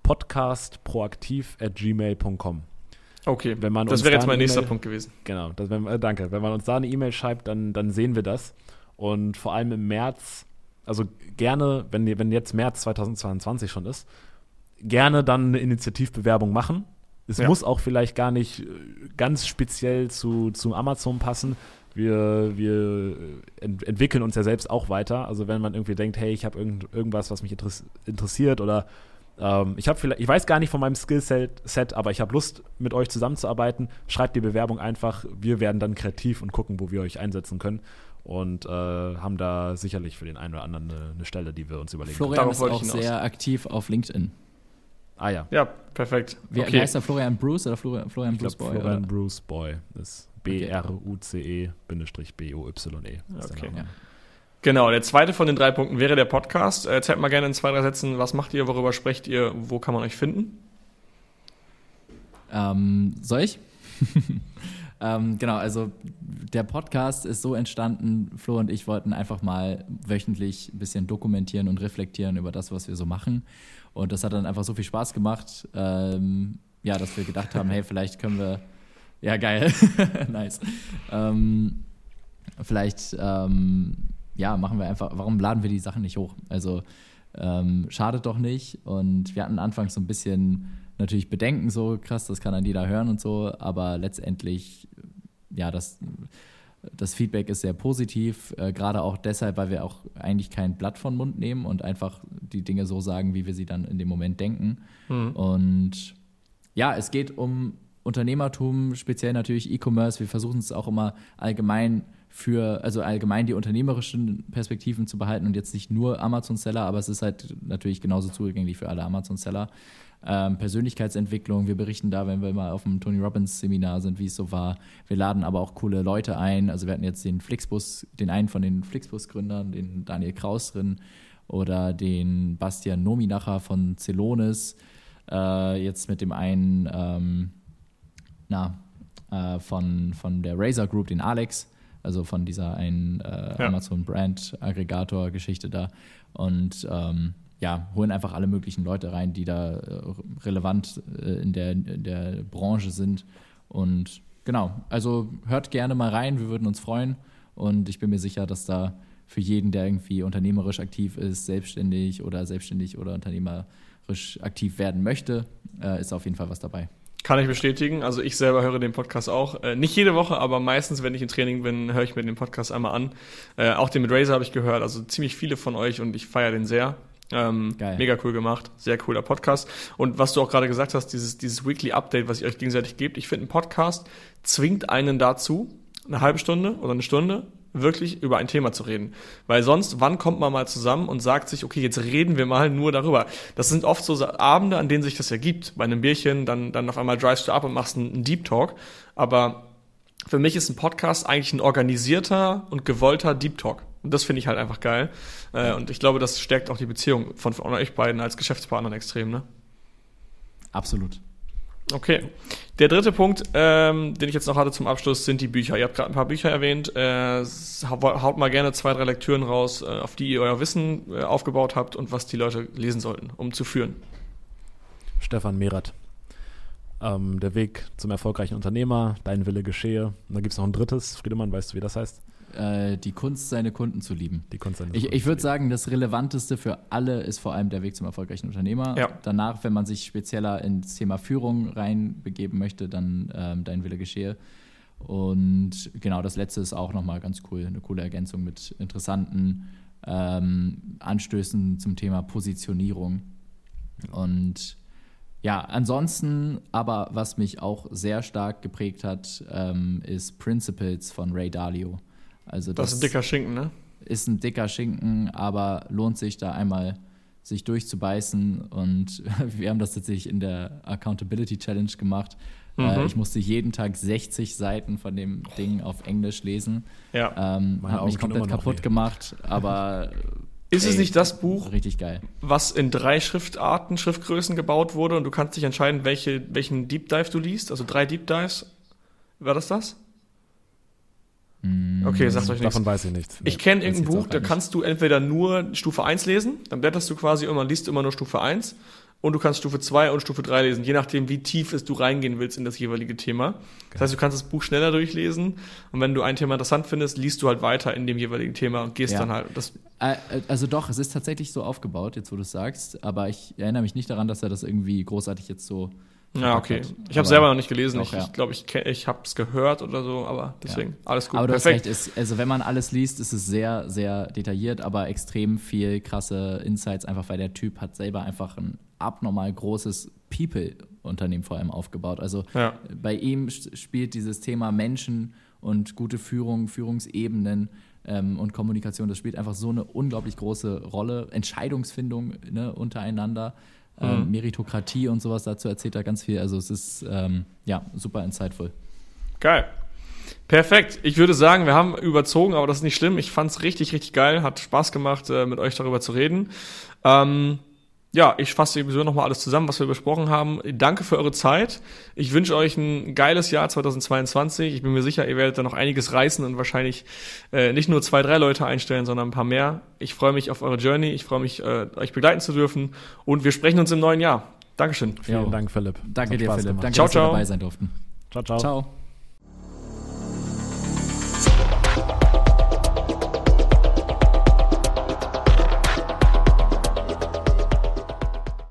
podcastproaktiv.gmail.com. Okay, wenn man das wäre jetzt mein nächster Punkt gewesen. Genau, das, wenn, äh, danke. Wenn man uns da eine E-Mail schreibt, dann, dann sehen wir das. Und vor allem im März, also gerne, wenn, wenn jetzt März 2022 schon ist, gerne dann eine Initiativbewerbung machen es ja. muss auch vielleicht gar nicht äh, ganz speziell zu, zu Amazon passen. Wir, wir ent entwickeln uns ja selbst auch weiter. Also wenn man irgendwie denkt, hey, ich habe irgend, irgendwas, was mich interessiert oder ähm, ich habe vielleicht, ich weiß gar nicht von meinem Skillset, Set, aber ich habe Lust, mit euch zusammenzuarbeiten. Schreibt die Bewerbung einfach. Wir werden dann kreativ und gucken, wo wir euch einsetzen können und äh, haben da sicherlich für den einen oder anderen eine, eine Stelle, die wir uns überlegen. Florian ist auch sehr aktiv auf LinkedIn. Ah ja. Ja, perfekt. Wie, okay. heißt der Florian Bruce oder Florian, Florian Bruce Boy? Florian oder? Bruce Boy. Das ist B-R-U-C-E-B-O-Y-E. Okay. Ja. Genau, der zweite von den drei Punkten wäre der Podcast. Erzählt mal gerne in zwei, drei Sätzen, was macht ihr, worüber sprecht ihr, wo kann man euch finden? Ähm, soll ich? *laughs* ähm, genau, also der Podcast ist so entstanden, Flo und ich wollten einfach mal wöchentlich ein bisschen dokumentieren und reflektieren über das, was wir so machen. Und das hat dann einfach so viel Spaß gemacht, ähm, ja, dass wir gedacht haben, hey, vielleicht können wir, ja, geil, *laughs* nice. Ähm, vielleicht, ähm, ja, machen wir einfach, warum laden wir die Sachen nicht hoch? Also, ähm, schadet doch nicht. Und wir hatten anfangs so ein bisschen natürlich Bedenken, so krass, das kann dann jeder hören und so, aber letztendlich, ja, das das Feedback ist sehr positiv, äh, gerade auch deshalb, weil wir auch eigentlich kein Blatt von Mund nehmen und einfach die Dinge so sagen, wie wir sie dann in dem Moment denken. Mhm. Und ja, es geht um Unternehmertum, speziell natürlich E-Commerce. Wir versuchen es auch immer allgemein für, also allgemein die unternehmerischen Perspektiven zu behalten und jetzt nicht nur Amazon-Seller, aber es ist halt natürlich genauso zugänglich für alle Amazon-Seller. Ähm, Persönlichkeitsentwicklung, wir berichten da, wenn wir mal auf dem Tony Robbins Seminar sind, wie es so war. Wir laden aber auch coole Leute ein. Also wir hatten jetzt den Flixbus, den einen von den Flixbus-Gründern, den Daniel Kraus drin oder den Bastian Nominacher von Celonis. Äh, jetzt mit dem einen, ähm, na, äh, von, von der Razer Group, den Alex also von dieser einen äh, ja. Amazon-Brand-Aggregator-Geschichte da. Und ähm, ja, holen einfach alle möglichen Leute rein, die da äh, relevant äh, in, der, in der Branche sind. Und genau, also hört gerne mal rein, wir würden uns freuen. Und ich bin mir sicher, dass da für jeden, der irgendwie unternehmerisch aktiv ist, selbstständig oder selbstständig oder unternehmerisch aktiv werden möchte, äh, ist auf jeden Fall was dabei. Kann ich bestätigen. Also ich selber höre den Podcast auch. Äh, nicht jede Woche, aber meistens, wenn ich im Training bin, höre ich mir den Podcast einmal an. Äh, auch den mit Razer habe ich gehört. Also ziemlich viele von euch und ich feiere den sehr. Ähm, mega cool gemacht. Sehr cooler Podcast. Und was du auch gerade gesagt hast, dieses, dieses Weekly Update, was ihr euch gegenseitig gebt. Ich finde, ein Podcast zwingt einen dazu, eine halbe Stunde oder eine Stunde wirklich über ein Thema zu reden. Weil sonst, wann kommt man mal zusammen und sagt sich, okay, jetzt reden wir mal nur darüber. Das sind oft so Abende, an denen sich das ergibt. Bei einem Bierchen, dann, dann auf einmal drivest du ab und machst einen Deep Talk. Aber für mich ist ein Podcast eigentlich ein organisierter und gewollter Deep Talk. Und das finde ich halt einfach geil. Äh, und ich glaube, das stärkt auch die Beziehung von, von euch beiden als Geschäftspartnern extrem, ne? Absolut. Okay. Der dritte Punkt, ähm, den ich jetzt noch hatte zum Abschluss, sind die Bücher. Ihr habt gerade ein paar Bücher erwähnt. Äh, haut mal gerne zwei, drei Lektüren raus, äh, auf die ihr euer Wissen äh, aufgebaut habt und was die Leute lesen sollten, um zu führen. Stefan Merath. Ähm, der Weg zum erfolgreichen Unternehmer, dein Wille geschehe. Und dann gibt es noch ein drittes. Friedemann, weißt du, wie das heißt? Äh, die Kunst, seine Kunden zu lieben. Die Kunst seine ich ich würde sagen, das Relevanteste für alle ist vor allem der Weg zum erfolgreichen Unternehmer. Ja. Danach, wenn man sich spezieller ins Thema Führung reinbegeben möchte, dann ähm, dein Wille geschehe. Und genau, das letzte ist auch nochmal ganz cool, eine coole Ergänzung mit interessanten ähm, Anstößen zum Thema Positionierung. Und ja, ansonsten, aber was mich auch sehr stark geprägt hat, ähm, ist Principles von Ray Dalio. Also das, das ist ein dicker Schinken, ne? Ist ein dicker Schinken, aber lohnt sich da einmal sich durchzubeißen. Und *laughs* wir haben das tatsächlich in der Accountability Challenge gemacht. Äh, mhm. Äh, ich musste jeden Tag 60 Seiten von dem Ding auf Englisch lesen. Ja. Ähm, hat mich komplett kaputt weh. gemacht, aber. *laughs* Ist ey, es nicht das Buch, richtig geil. was in drei Schriftarten, Schriftgrößen gebaut wurde und du kannst dich entscheiden, welche, welchen Deep Dive du liest? Also drei Deep Dives. War das das? Mm. Okay, sagt euch nichts. Davon weiß ich nichts. Ich kenne irgendein Buch, da kannst du entweder nur Stufe 1 lesen, dann blätterst du quasi immer, liest immer nur Stufe 1 und du kannst Stufe 2 und Stufe 3 lesen, je nachdem, wie tief es du reingehen willst in das jeweilige Thema. Das heißt, du kannst das Buch schneller durchlesen und wenn du ein Thema interessant findest, liest du halt weiter in dem jeweiligen Thema und gehst ja. dann halt. Das äh, also doch, es ist tatsächlich so aufgebaut, jetzt wo du es sagst, aber ich erinnere mich nicht daran, dass er das irgendwie großartig jetzt so ja, okay. Ich habe selber noch nicht gelesen. Doch, ich ja. glaube, ich, glaub, ich, ich habe es gehört oder so, aber deswegen ja. alles gut. Aber du Perfekt. hast recht. Ist, also wenn man alles liest, ist es sehr, sehr detailliert, aber extrem viel krasse Insights, einfach weil der Typ hat selber einfach ein abnormal großes People-Unternehmen vor allem aufgebaut. Also ja. bei ihm spielt dieses Thema Menschen und gute Führung, Führungsebenen ähm, und Kommunikation, das spielt einfach so eine unglaublich große Rolle. Entscheidungsfindung ne, untereinander ähm, mhm. Meritokratie und sowas dazu erzählt er ganz viel. Also es ist ähm, ja super insightful. Geil. Perfekt. Ich würde sagen, wir haben überzogen, aber das ist nicht schlimm. Ich fand es richtig, richtig geil. Hat Spaß gemacht, äh, mit euch darüber zu reden. Ähm, ja, ich fasse sowieso nochmal alles zusammen, was wir besprochen haben. Danke für eure Zeit. Ich wünsche euch ein geiles Jahr 2022. Ich bin mir sicher, ihr werdet da noch einiges reißen und wahrscheinlich äh, nicht nur zwei, drei Leute einstellen, sondern ein paar mehr. Ich freue mich auf eure Journey. Ich freue mich, äh, euch begleiten zu dürfen. Und wir sprechen uns im neuen Jahr. Dankeschön. Vielen jo. Dank, Philipp. Danke dir, Philipp. Gemacht. Danke, ciao, dass ciao. wir dabei sein durften. Ciao, ciao. Ciao.